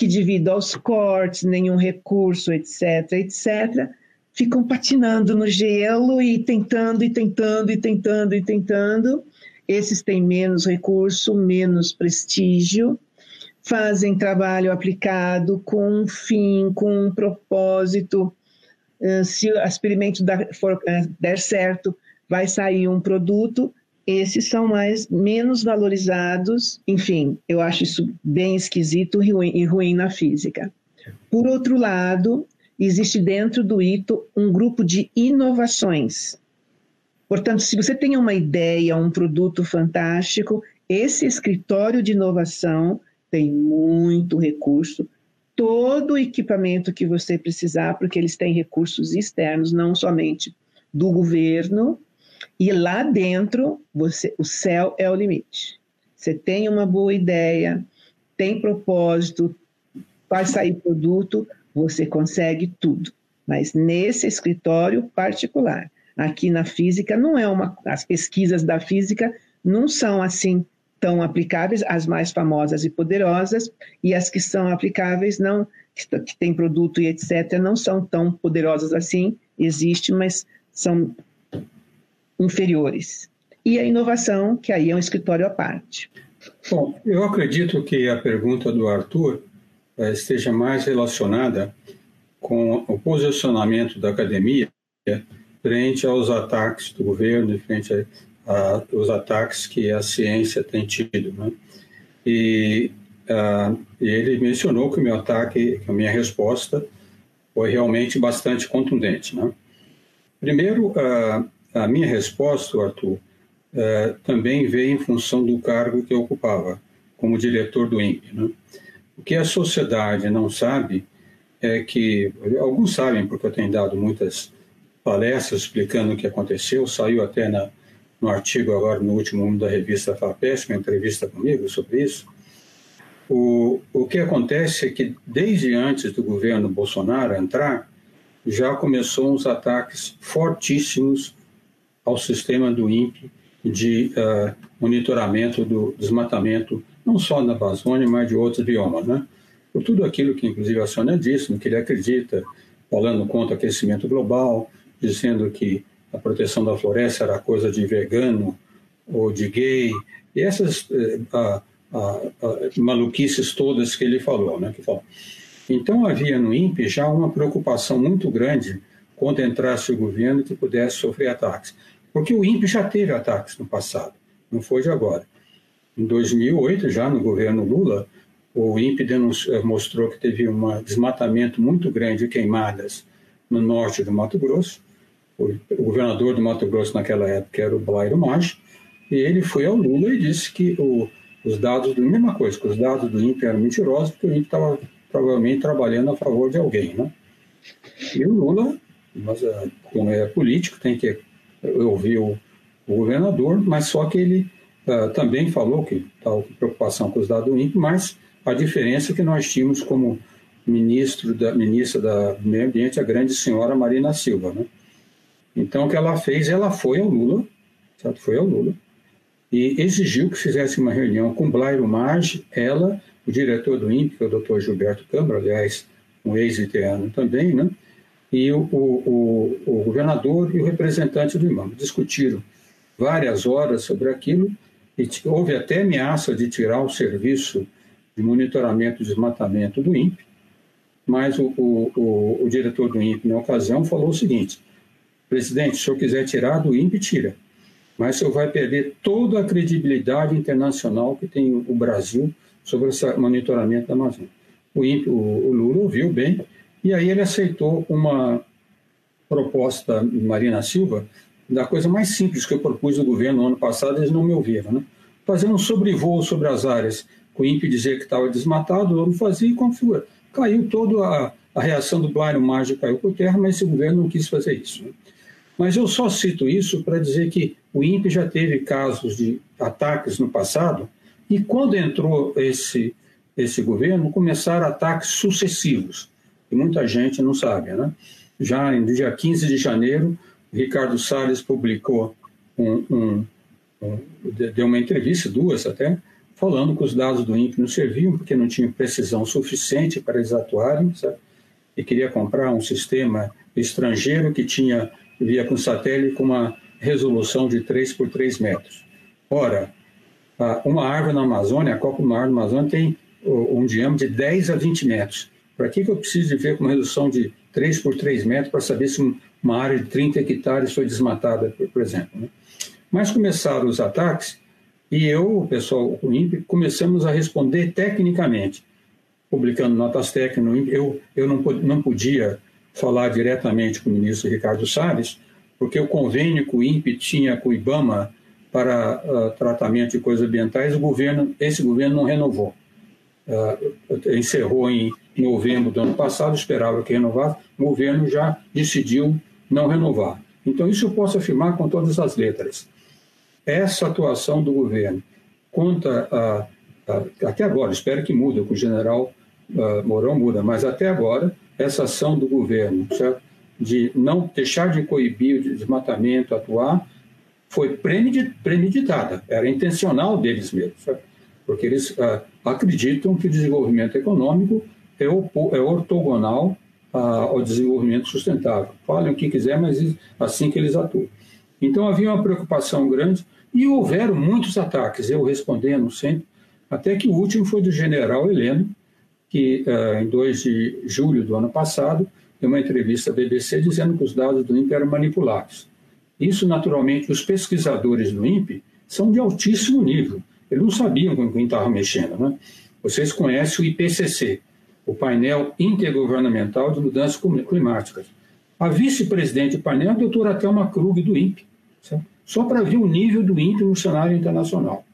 que devido aos cortes, nenhum recurso, etc., etc., ficam patinando no gelo e tentando, e tentando, e tentando, e tentando. Esses têm menos recurso, menos prestígio, fazem trabalho aplicado com um fim, com um propósito. Eh, se o experimento for, eh, der certo, vai sair um produto esses são mais menos valorizados. Enfim, eu acho isso bem esquisito e ruim, e ruim na física. Por outro lado, existe dentro do ITO um grupo de inovações. Portanto, se você tem uma ideia, um produto fantástico, esse escritório de inovação tem muito recurso, todo o equipamento que você precisar, porque eles têm recursos externos, não somente do governo, e lá dentro, você, o céu é o limite. Você tem uma boa ideia, tem propósito, vai sair produto, você consegue tudo. Mas nesse escritório particular, aqui na física, não é uma. As pesquisas da física não são assim tão aplicáveis, as mais famosas e poderosas, e as que são aplicáveis, não, que, que tem produto e etc., não são tão poderosas assim, existe, mas são inferiores. E a inovação, que aí é um escritório à parte. Bom, eu acredito que a pergunta do Arthur eh, esteja mais relacionada com o posicionamento da academia frente aos ataques do governo, frente aos ataques que a ciência tem tido. Né? E uh, ele mencionou que o meu ataque, que a minha resposta foi realmente bastante contundente. Né? Primeiro, uh, a minha resposta, Arthur, é, também veio em função do cargo que eu ocupava como diretor do INPE. Né? O que a sociedade não sabe é que, alguns sabem, porque eu tenho dado muitas palestras explicando o que aconteceu, saiu até na, no artigo agora no último número da revista FAPESP, uma entrevista comigo sobre isso. O, o que acontece é que, desde antes do governo Bolsonaro entrar, já começou uns ataques fortíssimos ao sistema do INPE de uh, monitoramento do desmatamento, não só na Amazônia, mas de outros biomas. Né? Por tudo aquilo que, inclusive, a Sônia disse, no que ele acredita, falando contra o aquecimento global, dizendo que a proteção da floresta era coisa de vegano ou de gay, e essas uh, maluquices todas que ele falou. Né. Então havia no INPE já uma preocupação muito grande quando entrasse o governo que pudesse sofrer ataques. Porque o INPE já teve ataques no passado, não foi de agora. Em 2008, já no governo Lula, o INPE eh, mostrou que teve um desmatamento muito grande de queimadas no norte do Mato Grosso. O, governador do Mato Grosso naquela época era o Blairo Maggi, e ele foi ao Lula e disse que o, os dados, do mesma coisa, que os dados do INPE eram mentirosos, porque o INPE estava provavelmente trabalhando a favor de alguém, né? E o Lula, mas, eh, como é político, tem que ouvir o, o governador, mas só que ele uh, também falou que com preocupação com os dados do INPE, mas a diferença é que nós tínhamos como ministro da ministra da Meio Ambiente a grande senhora Marina Silva, né? Então o que ela fez, ela foi ao Lula, certo? Foi ao Lula e exigiu que fizesse uma reunião com Blairo Maggi, ela, o diretor do INPE, que é o Dr. Gilberto Câmara, aliás, um ex-iteano também, né? E o, o, o, governador e o representante do imã discutiram várias horas sobre aquilo e houve até ameaça de tirar o serviço de monitoramento e desmatamento do INPE, mas o, o, diretor do INPE, na ocasião, falou o seguinte: presidente, se senhor quiser tirar do INPE, tira, mas o senhor vai perder toda a credibilidade internacional que tem o Brasil sobre esse monitoramento da Amazônia. O, INPE, o Lula ouviu bem, e aí ele aceitou uma proposta de Marina Silva da coisa mais simples que eu propus ao governo no ano passado, eles não me ouviram, né? Fazer um sobrevoo sobre as áreas o INPE dizer que estava desmatado, não fazia e configura. Caiu toda a, a reação do Blairo Mágico caiu por terra, mas esse governo não quis fazer isso. Né? Mas eu só cito isso para dizer que o INPE já teve casos de ataques no passado, e quando entrou esse, esse governo, começaram ataques sucessivos, e muita gente não sabe. Né? Já no dia 15 de janeiro, Ricardo Salles publicou um, um, um, deu uma entrevista, duas até, falando que os dados do INPE não serviam porque não tinham precisão suficiente para eles atuarem, e queria comprar um sistema estrangeiro que tinha via com satélite com uma resolução de 3 por 3 metros. Ora, uma árvore na Amazônia, a copa de uma árvore na Amazônia tem um diâmetro de 10 a 20 metros. Para que, que eu preciso de ver com redução de 3 por 3 metros para saber se uma área de 30 hectares foi desmatada, por exemplo? Né? Mas começaram os ataques e eu, o pessoal do INPE, começamos a responder tecnicamente, publicando notas técnicas no INPE. Eu, eu não, não podia falar diretamente com o ministro Ricardo Salles, porque o convênio que o INPE tinha com o IBAMA para uh, tratamento de coisas ambientais, o governo, esse governo não renovou. Uh, encerrou em novembro do ano passado, esperava que renovasse, o governo já decidiu não renovar. Então, isso eu posso afirmar com todas as letras essa atuação do governo contra a, a, até agora, espero que mude, com o general uh, Mourão muda, mas até agora, essa ação do governo, certo? de não deixar de coibir o desmatamento, atuar, foi premeditada, era intencional deles mesmos, porque eles uh, acreditam que o desenvolvimento econômico é, é ortogonal ao desenvolvimento sustentável. Falem o que quiser, mas assim que eles atuam. Então havia uma preocupação grande e houveram muitos ataques, eu respondendo sempre, até que o último foi do general Heleno, que uh, em 2 de julho do ano passado deu uma entrevista à BBC dizendo que os dados do INPE eram manipulados. Isso, naturalmente, os pesquisadores do INPE são de altíssimo nível. Eles não sabiam com quem estava mexendo. Né? Vocês conhecem o IPCC, o Painel Intergovernamental de Mudanças Climáticas. A vice-presidente do painel é a doutora Thelma Krug, do INPE. Certo? só para ver o nível do INPE no cenário internacional.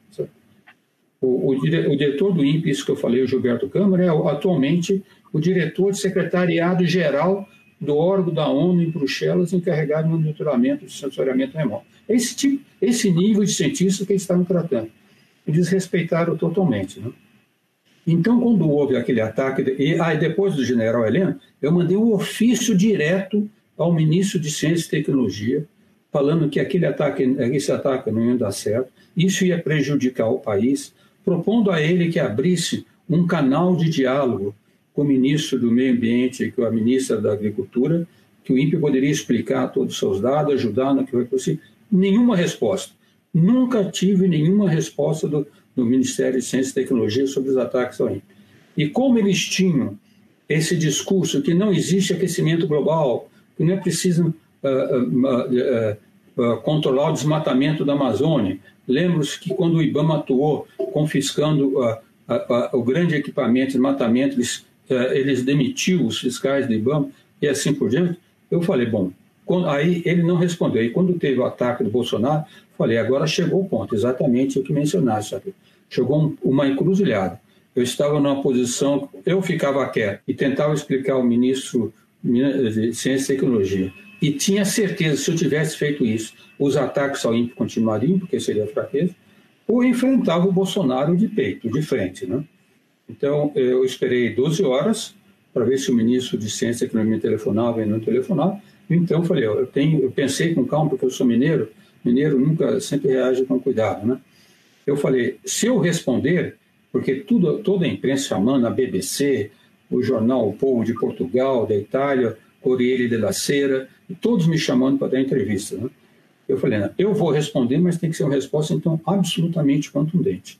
O, o, o, diretor do INPE, isso que eu falei, o Gilberto Câmara, é atualmente o diretor de secretariado geral do órgão da ONU em Bruxelas, encarregado de monitoramento de sensoriamento remoto. Esse, tipo, esse nível de cientista que eles estavam tratando. Eles respeitaram totalmente. Né? Então, quando houve aquele ataque, e aí depois do general Heleno, eu mandei um ofício direto ao ministro de Ciência e Tecnologia, falando que aquele ataque, esse ataque não ia dar certo, isso ia prejudicar o país, propondo a ele que abrisse um canal de diálogo com o ministro do Meio Ambiente e com a ministra da Agricultura, que o INPE poderia explicar todos os seus dados, ajudar no que foi possível. Nenhuma resposta. Nunca tive nenhuma resposta do, do Ministério de Ciência e Tecnologia sobre os ataques ao INPE. E como eles tinham esse discurso que não existe aquecimento global, que não é preciso uh, uh, uh, controlar o desmatamento da Amazônia. Lembro-se que quando o IBAMA atuou confiscando o grande equipamento de desmatamento, eles, eles demitiu os fiscais do IBAMA e assim por diante. Eu falei, bom, quando, aí ele não respondeu. E quando teve o ataque do Bolsonaro, falei, agora chegou o ponto, exatamente o que mencionaste aqui. Chegou um, uma encruzilhada. Eu estava numa posição, eu ficava quieto e tentava explicar ao ministro de Ciência e Tecnologia. E tinha certeza, se eu tivesse feito isso, os ataques ao INPE continuariam, porque seria fraqueza, ou enfrentava o Bolsonaro de peito, de frente. Né? Então, eu esperei 12 horas para ver se o ministro de Ciência e Tecnologia me telefonava e não telefonava. Então, eu falei, eu, tenho, eu pensei com calma, porque eu sou mineiro, mineiro nunca, sempre reage com cuidado. Né? Eu falei, se eu responder, porque tudo, toda a imprensa chamando, a BBC, o jornal O Povo de Portugal, da Itália, Corriere della Sera, todos me chamando para dar entrevista. Né? Eu falei, não, eu vou responder, mas tem que ser uma resposta, então, absolutamente contundente.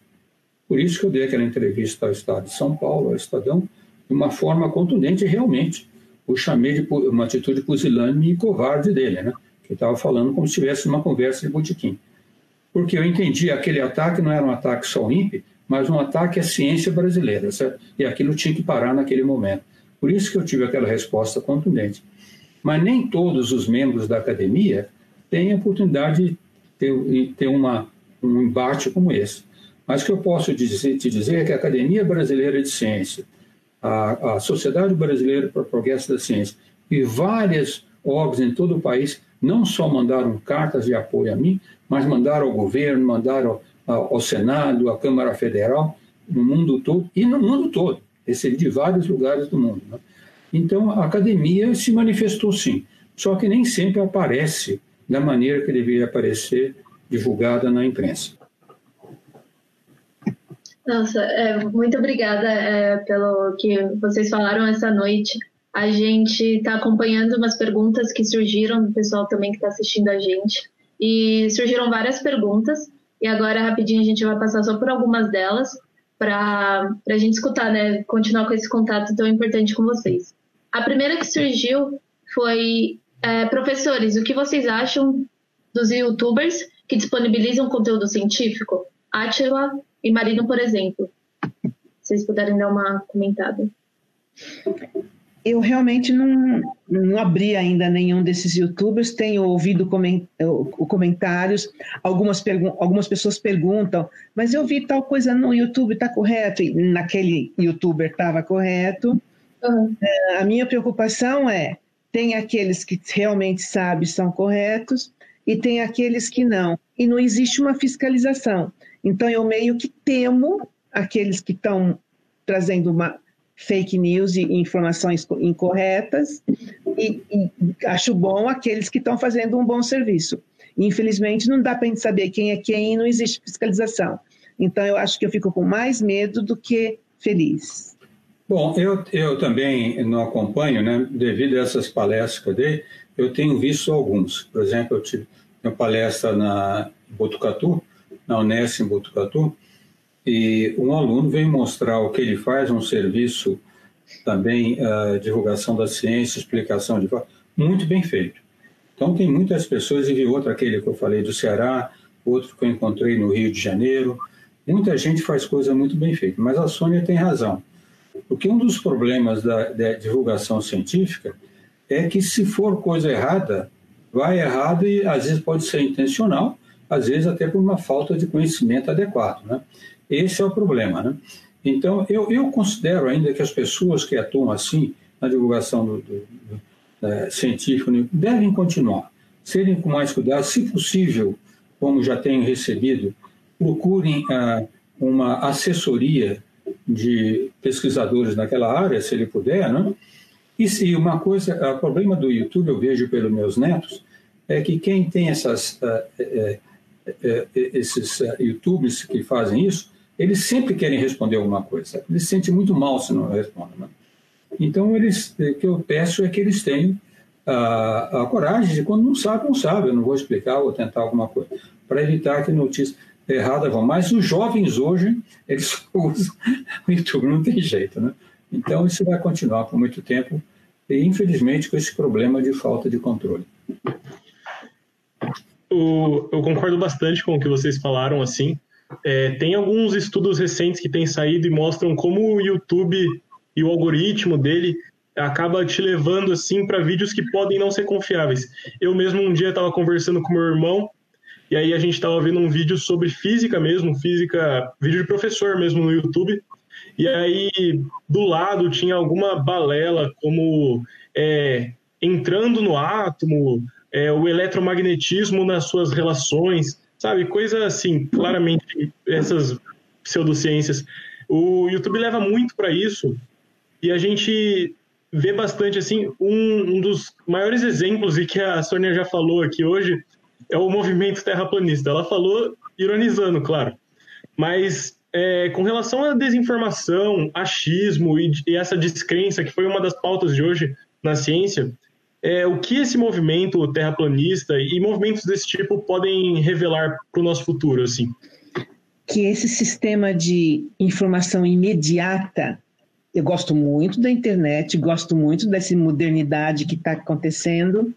Por isso que eu dei aquela entrevista ao Estado de São Paulo, ao Estadão, de uma forma contundente, realmente. O chamei de uma atitude pusilânime e covarde dele, né? que estava falando como se tivesse uma conversa de botequim. Porque eu entendi aquele ataque não era um ataque só ao INPE, mas um ataque à ciência brasileira, certo? E aquilo tinha que parar naquele momento. Por isso que eu tive aquela resposta contundente. Mas nem todos os membros da academia têm a oportunidade de ter, ter uma, um embate como esse. Mas o que eu posso dizer, te dizer é que a Academia Brasileira de Ciência, a, a Sociedade Brasileira para o Progresso da Ciência e várias ONGs em todo o país não só mandaram cartas de apoio a mim, mas mandaram ao governo, mandaram ao Senado, à Câmara Federal, no mundo todo, e no mundo todo, recebi de vários lugares do mundo. Né? Então, a academia se manifestou sim, só que nem sempre aparece da maneira que deveria aparecer, divulgada na imprensa. Nossa, é, muito obrigada é, pelo que vocês falaram essa noite. A gente está acompanhando umas perguntas que surgiram do pessoal também que está assistindo a gente. E surgiram várias perguntas. E agora, rapidinho, a gente vai passar só por algumas delas para a gente escutar, né? Continuar com esse contato tão importante com vocês. A primeira que surgiu foi: é, professores, o que vocês acham dos youtubers que disponibilizam conteúdo científico? Atila e Marino, por exemplo. Se vocês puderem dar uma comentada eu realmente não, não abri ainda nenhum desses youtubers, tenho ouvido coment, comentários, algumas, algumas pessoas perguntam, mas eu vi tal coisa no YouTube, está correto? E naquele youtuber estava correto. Uhum. A minha preocupação é, tem aqueles que realmente sabem são corretos e tem aqueles que não. E não existe uma fiscalização. Então eu meio que temo aqueles que estão trazendo uma fake news e informações incorretas, e, e acho bom aqueles que estão fazendo um bom serviço. Infelizmente, não dá para a gente saber quem é quem e não existe fiscalização. Então, eu acho que eu fico com mais medo do que feliz. Bom, eu, eu também não acompanho, né? Devido a essas palestras que eu dei, eu tenho visto alguns. Por exemplo, eu tive uma palestra na Botucatu, na Unesco em Botucatu, e um aluno veio mostrar o que ele faz, um serviço também, uh, divulgação da ciência, explicação de muito bem feito. Então, tem muitas pessoas, e vi outro, aquele que eu falei do Ceará, outro que eu encontrei no Rio de Janeiro. Muita gente faz coisa muito bem feita, mas a Sônia tem razão. Porque um dos problemas da, da divulgação científica é que, se for coisa errada, vai errado e às vezes pode ser intencional, às vezes até por uma falta de conhecimento adequado. Né? Esse é o problema, né? Então, eu, eu considero ainda que as pessoas que atuam assim na divulgação do, do, do é, científico devem continuar, serem com mais cuidado, se possível, como já tenho recebido, procurem ah, uma assessoria de pesquisadores naquela área, se ele puder, né? E se uma coisa, o problema do YouTube, eu vejo pelos meus netos, é que quem tem essas, uh, uh, uh, esses YouTubers que fazem isso, eles sempre querem responder alguma coisa. Eles se sentem muito mal se não respondem. Né? Então, eles, o que eu peço é que eles tenham a, a coragem de, quando não sabe, não sabe, eu não vou explicar, vou tentar alguma coisa. para evitar que notícias erradas vão. Mas os jovens hoje, eles usam o YouTube, não tem jeito, né? Então, isso vai continuar por muito tempo, e infelizmente com esse problema de falta de controle. Eu concordo bastante com o que vocês falaram, assim. É, tem alguns estudos recentes que têm saído e mostram como o YouTube e o algoritmo dele acaba te levando assim para vídeos que podem não ser confiáveis. Eu mesmo um dia estava conversando com meu irmão e aí a gente estava vendo um vídeo sobre física mesmo, física, vídeo de professor mesmo no YouTube. E aí do lado tinha alguma balela como é, entrando no átomo, é, o eletromagnetismo nas suas relações, sabe? Coisa assim, claramente essas pseudociências. O YouTube leva muito para isso e a gente vê bastante assim um, um, dos maiores exemplos e que a Sônia já falou aqui hoje é o movimento terraplanista. Ela falou ironizando, claro, mas é, com relação à desinformação, achismo e, e, essa descrença que foi uma das pautas de hoje na ciência, é, o que esse movimento terraplanista e movimentos desse tipo podem revelar para o nosso futuro, assim? Que esse sistema de informação imediata eu gosto muito da internet, gosto muito dessa modernidade que está acontecendo,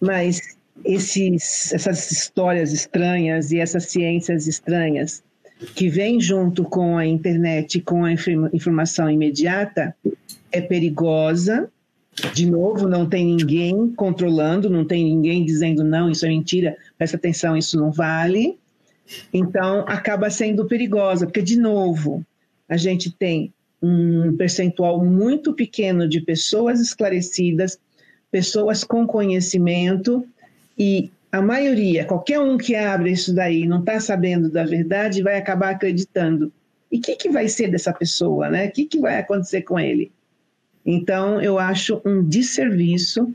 mas esses, essas histórias estranhas e essas ciências estranhas que vêm junto com a internet, com a informação imediata, é perigosa. De novo, não tem ninguém controlando, não tem ninguém dizendo não, isso é mentira, presta atenção, isso não vale. Então, acaba sendo perigosa, porque, de novo, a gente tem um percentual muito pequeno de pessoas esclarecidas, pessoas com conhecimento, e a maioria, qualquer um que abre isso daí não está sabendo da verdade, vai acabar acreditando. E o que, que vai ser dessa pessoa, né? O que, que vai acontecer com ele? Então, eu acho um desserviço,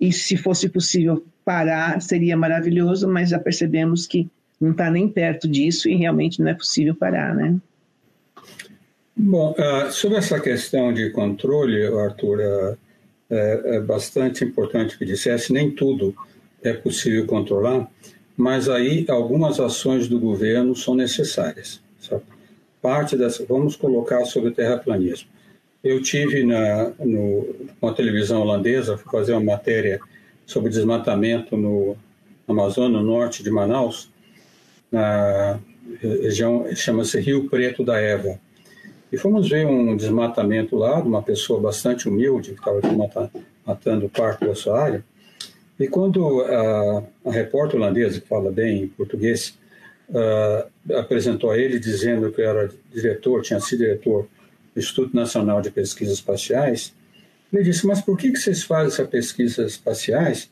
e se fosse possível parar, seria maravilhoso, mas já percebemos que não está nem perto disso e realmente não é possível parar, né? Bom, uh, sobre essa questão de controle, Arthur, uh, é, é, bastante importante que dissesse, nem tudo é possível controlar, mas aí algumas ações do governo são necessárias. Sabe? Parte dessa, vamos colocar sobre o terraplanismo. Eu tive na no, uma televisão holandesa, fui fazer uma matéria sobre desmatamento no Amazonas, no norte de Manaus, na região chama-se Rio Preto da Eva e fomos ver um desmatamento lá de uma pessoa bastante humilde, que estava matando parte da sua área. E quando a, a repórter holandesa, que fala bem português, uh, apresentou a ele dizendo que era diretor, tinha sido diretor Instituto Nacional de Pesquisas Espaciais, ele disse: Mas por que, vocês fazem essas pesquisas espaciais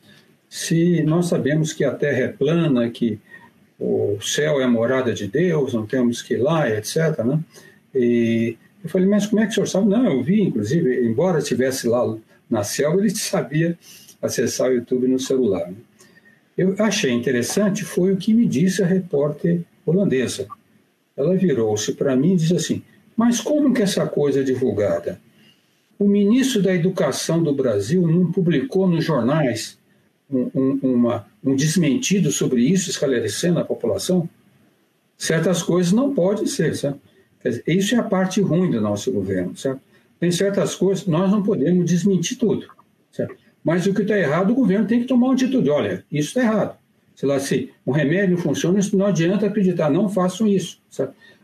se nós sabemos que a Terra é plana, que o céu é morada de Deus, não temos que ir lá, etc. Né? E eu falei, mas como é que o senhor sabe? Não, eu vi, inclusive, embora estivesse lá na selva, ele sabia acessar o YouTube no celular. Né? Eu achei interessante, foi o que me disse a repórter holandesa. Ela virou-se para mim e disse assim, mas como que essa coisa é divulgada? O ministro da Educação do Brasil não publicou nos jornais um, um, uma, um desmentido sobre isso, esclarecendo a população? Certas coisas não podem ser, certo? Isso é a parte ruim do nosso governo, certo? Tem certas coisas, nós não podemos desmentir tudo, certo? Mas o que está errado, o governo tem que tomar uma atitude. Olha, isso está errado. Sei lá, se um remédio funciona, não adianta acreditar, não façam isso.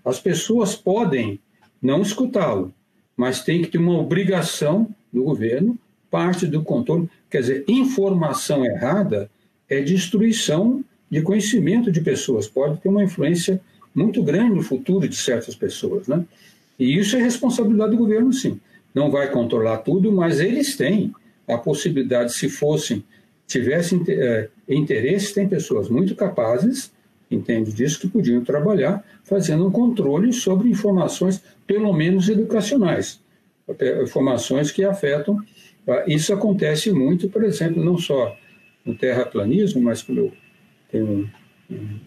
As pessoas podem não escutá-lo, mas tem que ter uma obrigação do governo, parte do controle. Quer dizer, informação errada é destruição de conhecimento de pessoas, pode ter uma influência muito grande no futuro de certas pessoas, né? E isso é responsabilidade do governo, sim. Não vai controlar tudo, mas eles têm a possibilidade, se fossem, tivessem é, interesse, tem pessoas muito capazes, entende disso, que podiam trabalhar fazendo um controle sobre informações, pelo menos educacionais, informações que afetam. Tá? Isso acontece muito, por exemplo, não só no terraplanismo, mas quando eu tenho um, um,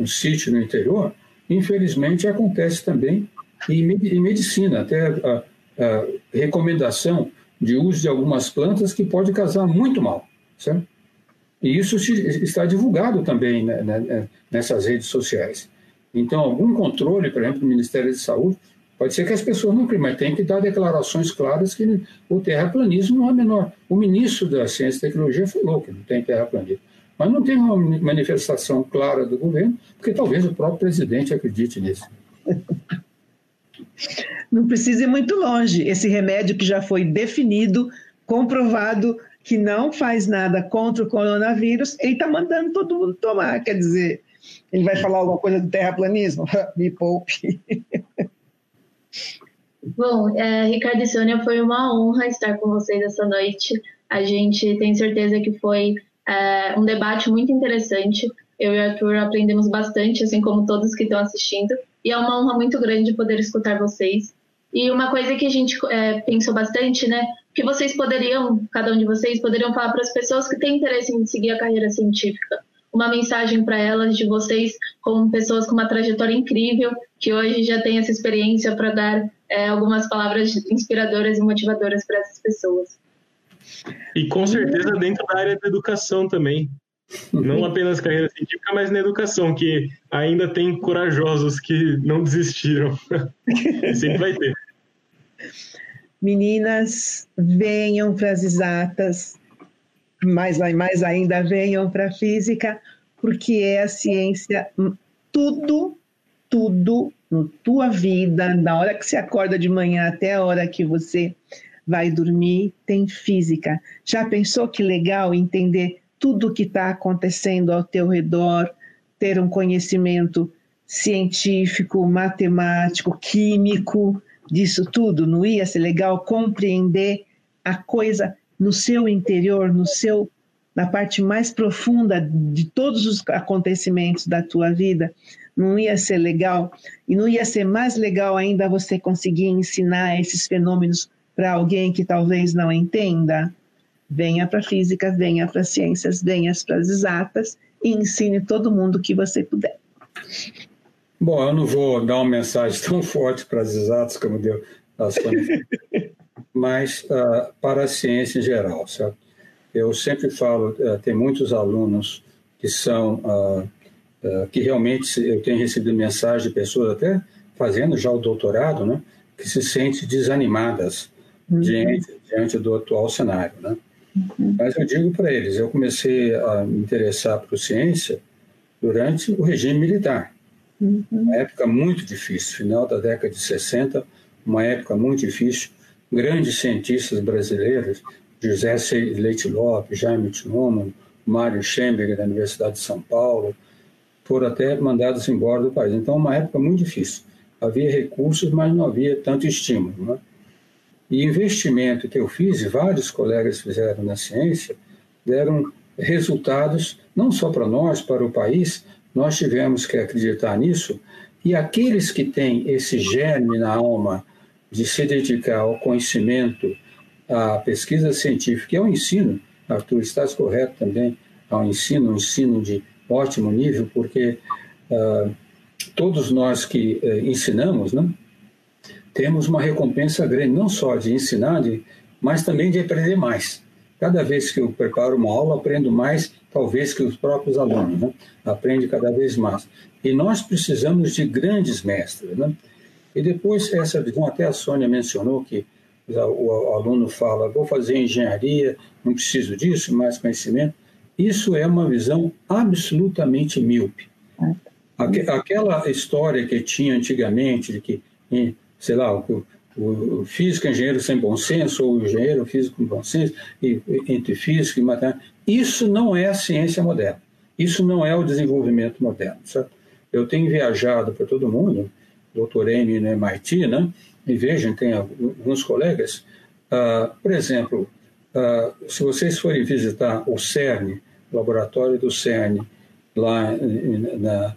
um sítio no interior, infelizmente acontece também em, medicina, até a, a, recomendação de uso de algumas plantas que pode causar muito mal, certo? E isso está divulgado também né, né, né, nessas redes sociais. Então, algum controle, por exemplo, do Ministério da Saúde, pode ser que as pessoas não criem, mas tem que dar declarações claras que o terraplanismo não é menor. O ministro da Ciência e Tecnologia falou que não tem terraplanismo. Mas não tem uma manifestação clara do governo, porque talvez o próprio presidente acredite nisso. Não precisa ir muito longe. Esse remédio que já foi definido, comprovado que não faz nada contra o coronavírus, ele está mandando todo mundo tomar. Quer dizer, ele vai falar alguma coisa do terraplanismo? Me poupe. Bom, é, Ricardo e Sônia, foi uma honra estar com vocês essa noite. A gente tem certeza que foi é, um debate muito interessante. Eu e o Arthur aprendemos bastante, assim como todos que estão assistindo. E é uma honra muito grande poder escutar vocês. E uma coisa que a gente é, pensou bastante, né? Que vocês poderiam, cada um de vocês, poderiam falar para as pessoas que têm interesse em seguir a carreira científica. Uma mensagem para elas de vocês, como pessoas com uma trajetória incrível, que hoje já têm essa experiência para dar é, algumas palavras inspiradoras e motivadoras para essas pessoas. E com certeza dentro da área da educação também. Não apenas carreira científica, mas na educação, que ainda tem corajosos que não desistiram. e sempre vai ter. Meninas, venham para as exatas, mais, mais ainda venham para a física, porque é a ciência, tudo, tudo na tua vida, da hora que você acorda de manhã até a hora que você vai dormir, tem física. Já pensou que legal entender tudo o que está acontecendo ao teu redor, ter um conhecimento científico, matemático, químico, disso tudo? Não ia ser legal compreender a coisa no seu interior, no seu na parte mais profunda de todos os acontecimentos da tua vida? Não ia ser legal e não ia ser mais legal ainda você conseguir ensinar esses fenômenos para alguém que talvez não entenda, venha para a física, venha para as ciências, venha para as exatas e ensine todo mundo que você puder. Bom, eu não vou dar uma mensagem tão forte para as exatas como deu a Sônia, mas uh, para a ciência em geral, certo? Eu sempre falo, uh, tem muitos alunos que são, uh, que realmente eu tenho recebido mensagem de pessoas até fazendo já o doutorado, né, que se sentem desanimadas uhum. diante, diante do atual cenário. Né? Uhum. Mas eu digo para eles, eu comecei a me interessar por ciência durante o regime militar. Uhum. Uma época muito difícil, final da década de 60, uma época muito difícil. Grandes cientistas brasileiros, José Leite Lopes, Jaime Tinoman, Mário Schemberger, da Universidade de São Paulo, foram até mandados embora do país. Então, uma época muito difícil. Havia recursos, mas não havia tanto estímulo. Né? E investimento que eu fiz, e vários colegas fizeram na ciência, deram resultados não só para nós, para o país, nós tivemos que acreditar nisso, e aqueles que têm esse germe na alma de se dedicar ao conhecimento, à pesquisa científica e ao ensino, Arthur, estás correto também, ao ensino, um ensino de ótimo nível, porque uh, todos nós que uh, ensinamos, né, temos uma recompensa grande, não só de ensinar, de, mas também de aprender mais. Cada vez que eu preparo uma aula, aprendo mais, talvez, que os próprios alunos. Né? Aprende cada vez mais. E nós precisamos de grandes mestres. Né? E depois, essa visão, até a Sônia mencionou que o aluno fala, vou fazer engenharia, não preciso disso, mais conhecimento. Isso é uma visão absolutamente míope. Aquela história que tinha antigamente de que sei lá, o, o físico engenheiro sem bom senso, ou engenheiro físico com bom senso, e, entre físico e matemática. Isso não é a ciência moderna. Isso não é o desenvolvimento moderno. Eu tenho viajado para todo mundo, doutorei no MIT, né? e vejam, tem alguns colegas, uh, por exemplo, uh, se vocês forem visitar o CERN, o laboratório do CERN, lá na,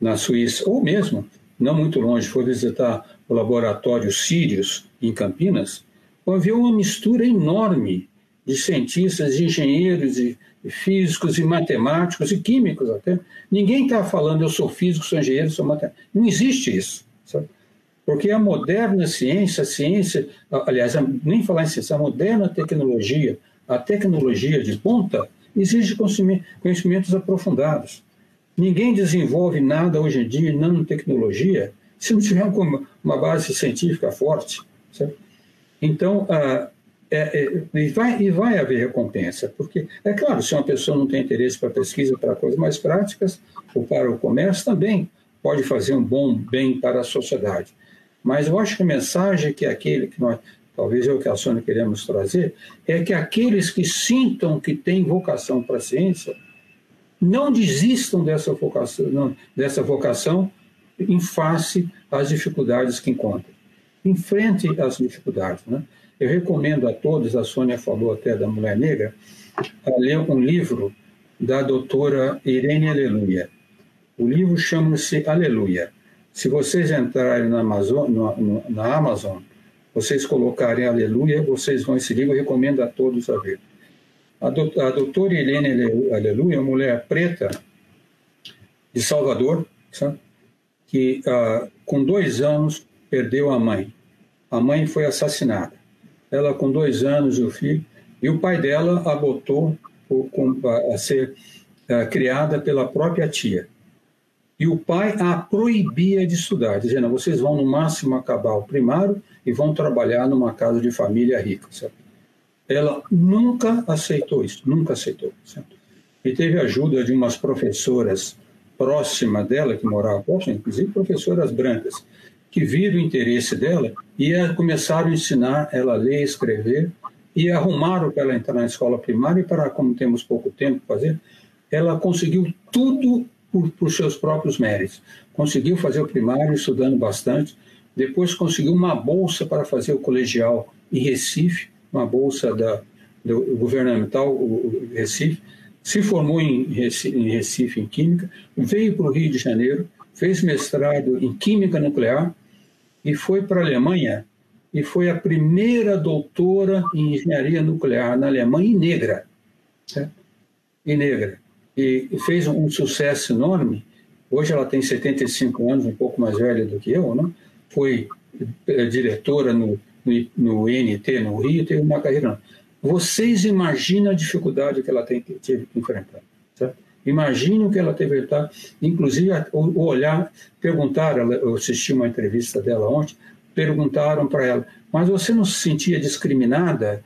na Suíça, ou mesmo, não muito longe, for visitar o laboratório Sirius, em Campinas, havia uma mistura enorme de cientistas, de engenheiros, de físicos, e matemáticos e químicos até. Ninguém está falando eu sou físico, sou engenheiro, sou matemático. Não existe isso. Sabe? Porque a moderna ciência, a ciência, aliás, nem falar em ciência, a moderna tecnologia, a tecnologia de ponta, exige conhecimentos aprofundados. Ninguém desenvolve nada hoje em dia em nanotecnologia se não tiver uma base científica forte. Certo? Então, ah, é, é, e, vai, e vai haver recompensa, porque, é claro, se uma pessoa não tem interesse para pesquisa, para coisas mais práticas, ou para o comércio, também pode fazer um bom bem para a sociedade. Mas eu acho que a mensagem que aquele que nós, talvez é o que a Sônia queremos trazer, é que aqueles que sintam que têm vocação para a ciência, não desistam dessa vocação, não, dessa vocação em face às dificuldades que encontram. Enfrente as dificuldades. Né? Eu recomendo a todos, a Sônia falou até da Mulher Negra, a ler um livro da doutora Irene Aleluia. O livro chama-se Aleluia. Se vocês entrarem na Amazon, na Amazon, vocês colocarem Aleluia, vocês vão esse livro, eu recomendo a todos a ver. A, a doutora Irene Aleluia, uma mulher preta de Salvador, sabe? que ah, com dois anos perdeu a mãe. A mãe foi assassinada. Ela com dois anos o filho, e o pai dela a botou a ser ah, criada pela própria tia. E o pai a proibia de estudar, dizendo: vocês vão no máximo acabar o primário e vão trabalhar numa casa de família rica. Ela nunca aceitou isso, nunca aceitou. E teve ajuda de umas professoras próxima dela, que morava próxima, inclusive professoras brancas, que viram o interesse dela e começaram a ensinar ela a ler escrever e arrumaram para ela entrar na escola primária e para, como temos pouco tempo para fazer, ela conseguiu tudo por, por seus próprios méritos. Conseguiu fazer o primário estudando bastante, depois conseguiu uma bolsa para fazer o colegial em Recife, uma bolsa da, do governamental o Recife, se formou em Recife, em, Recife, em Química, veio para o Rio de Janeiro, fez mestrado em Química Nuclear e foi para a Alemanha e foi a primeira doutora em Engenharia Nuclear na Alemanha e negra. Certo? E negra. E fez um sucesso enorme. Hoje ela tem 75 anos, um pouco mais velha do que eu, né? foi eh, diretora no, no, no INT, no Rio, teve uma carreira. Vocês imaginam a dificuldade que ela tem, teve que enfrentar. Certo? Imaginem o que ela teve que estar. Inclusive, o olhar, perguntaram, eu assisti uma entrevista dela ontem, perguntaram para ela, mas você não se sentia discriminada?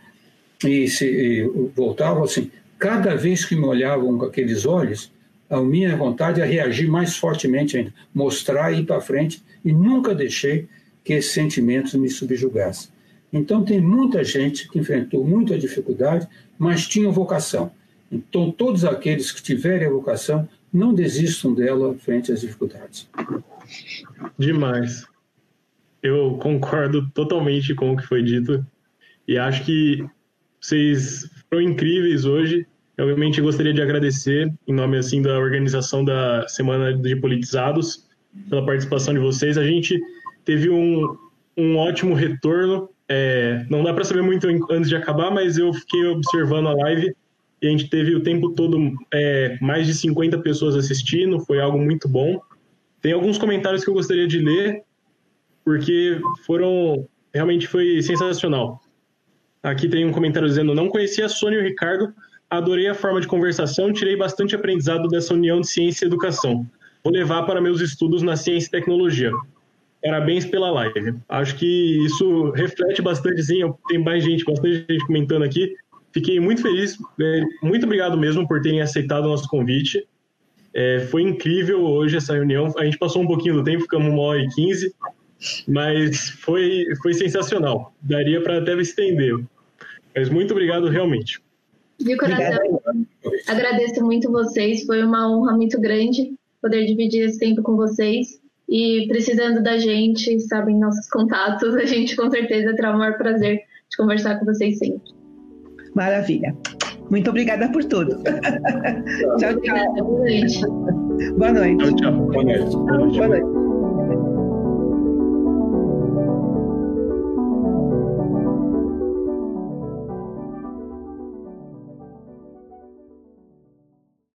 E, se, e voltava assim, cada vez que me olhavam com aqueles olhos, a minha vontade é reagir mais fortemente ainda, mostrar e ir para frente, e nunca deixei que esses sentimentos me subjugassem. Então, tem muita gente que enfrentou muita dificuldade, mas tinha vocação. Então, todos aqueles que tiverem a vocação, não desistam dela frente às dificuldades. Demais. Eu concordo totalmente com o que foi dito e acho que vocês foram incríveis hoje. Eu realmente gostaria de agradecer, em nome assim da organização da Semana de Politizados, pela participação de vocês. A gente teve um, um ótimo retorno é, não dá para saber muito antes de acabar, mas eu fiquei observando a live e a gente teve o tempo todo é, mais de 50 pessoas assistindo, foi algo muito bom. Tem alguns comentários que eu gostaria de ler, porque foram. Realmente foi sensacional. Aqui tem um comentário dizendo: Não conhecia a Sônia e o Ricardo, adorei a forma de conversação, tirei bastante aprendizado dessa união de ciência e educação. Vou levar para meus estudos na ciência e tecnologia. Parabéns pela live. Acho que isso reflete bastante, sim. Tem mais gente, bastante gente comentando aqui. Fiquei muito feliz. É, muito obrigado mesmo por terem aceitado o nosso convite. É, foi incrível hoje essa reunião. A gente passou um pouquinho do tempo, ficamos uma hora e quinze, mas foi, foi sensacional. Daria para até estender. Mas muito obrigado realmente. De coração, agradeço muito vocês. Foi uma honra muito grande poder dividir esse tempo com vocês. E precisando da gente, sabem nossos contatos, a gente com certeza terá o maior prazer de conversar com vocês sempre. Maravilha. Muito obrigada por tudo. tchau, tchau. Boa noite. Boa noite. Tchau, tchau. Boa noite. Boa noite. Boa noite.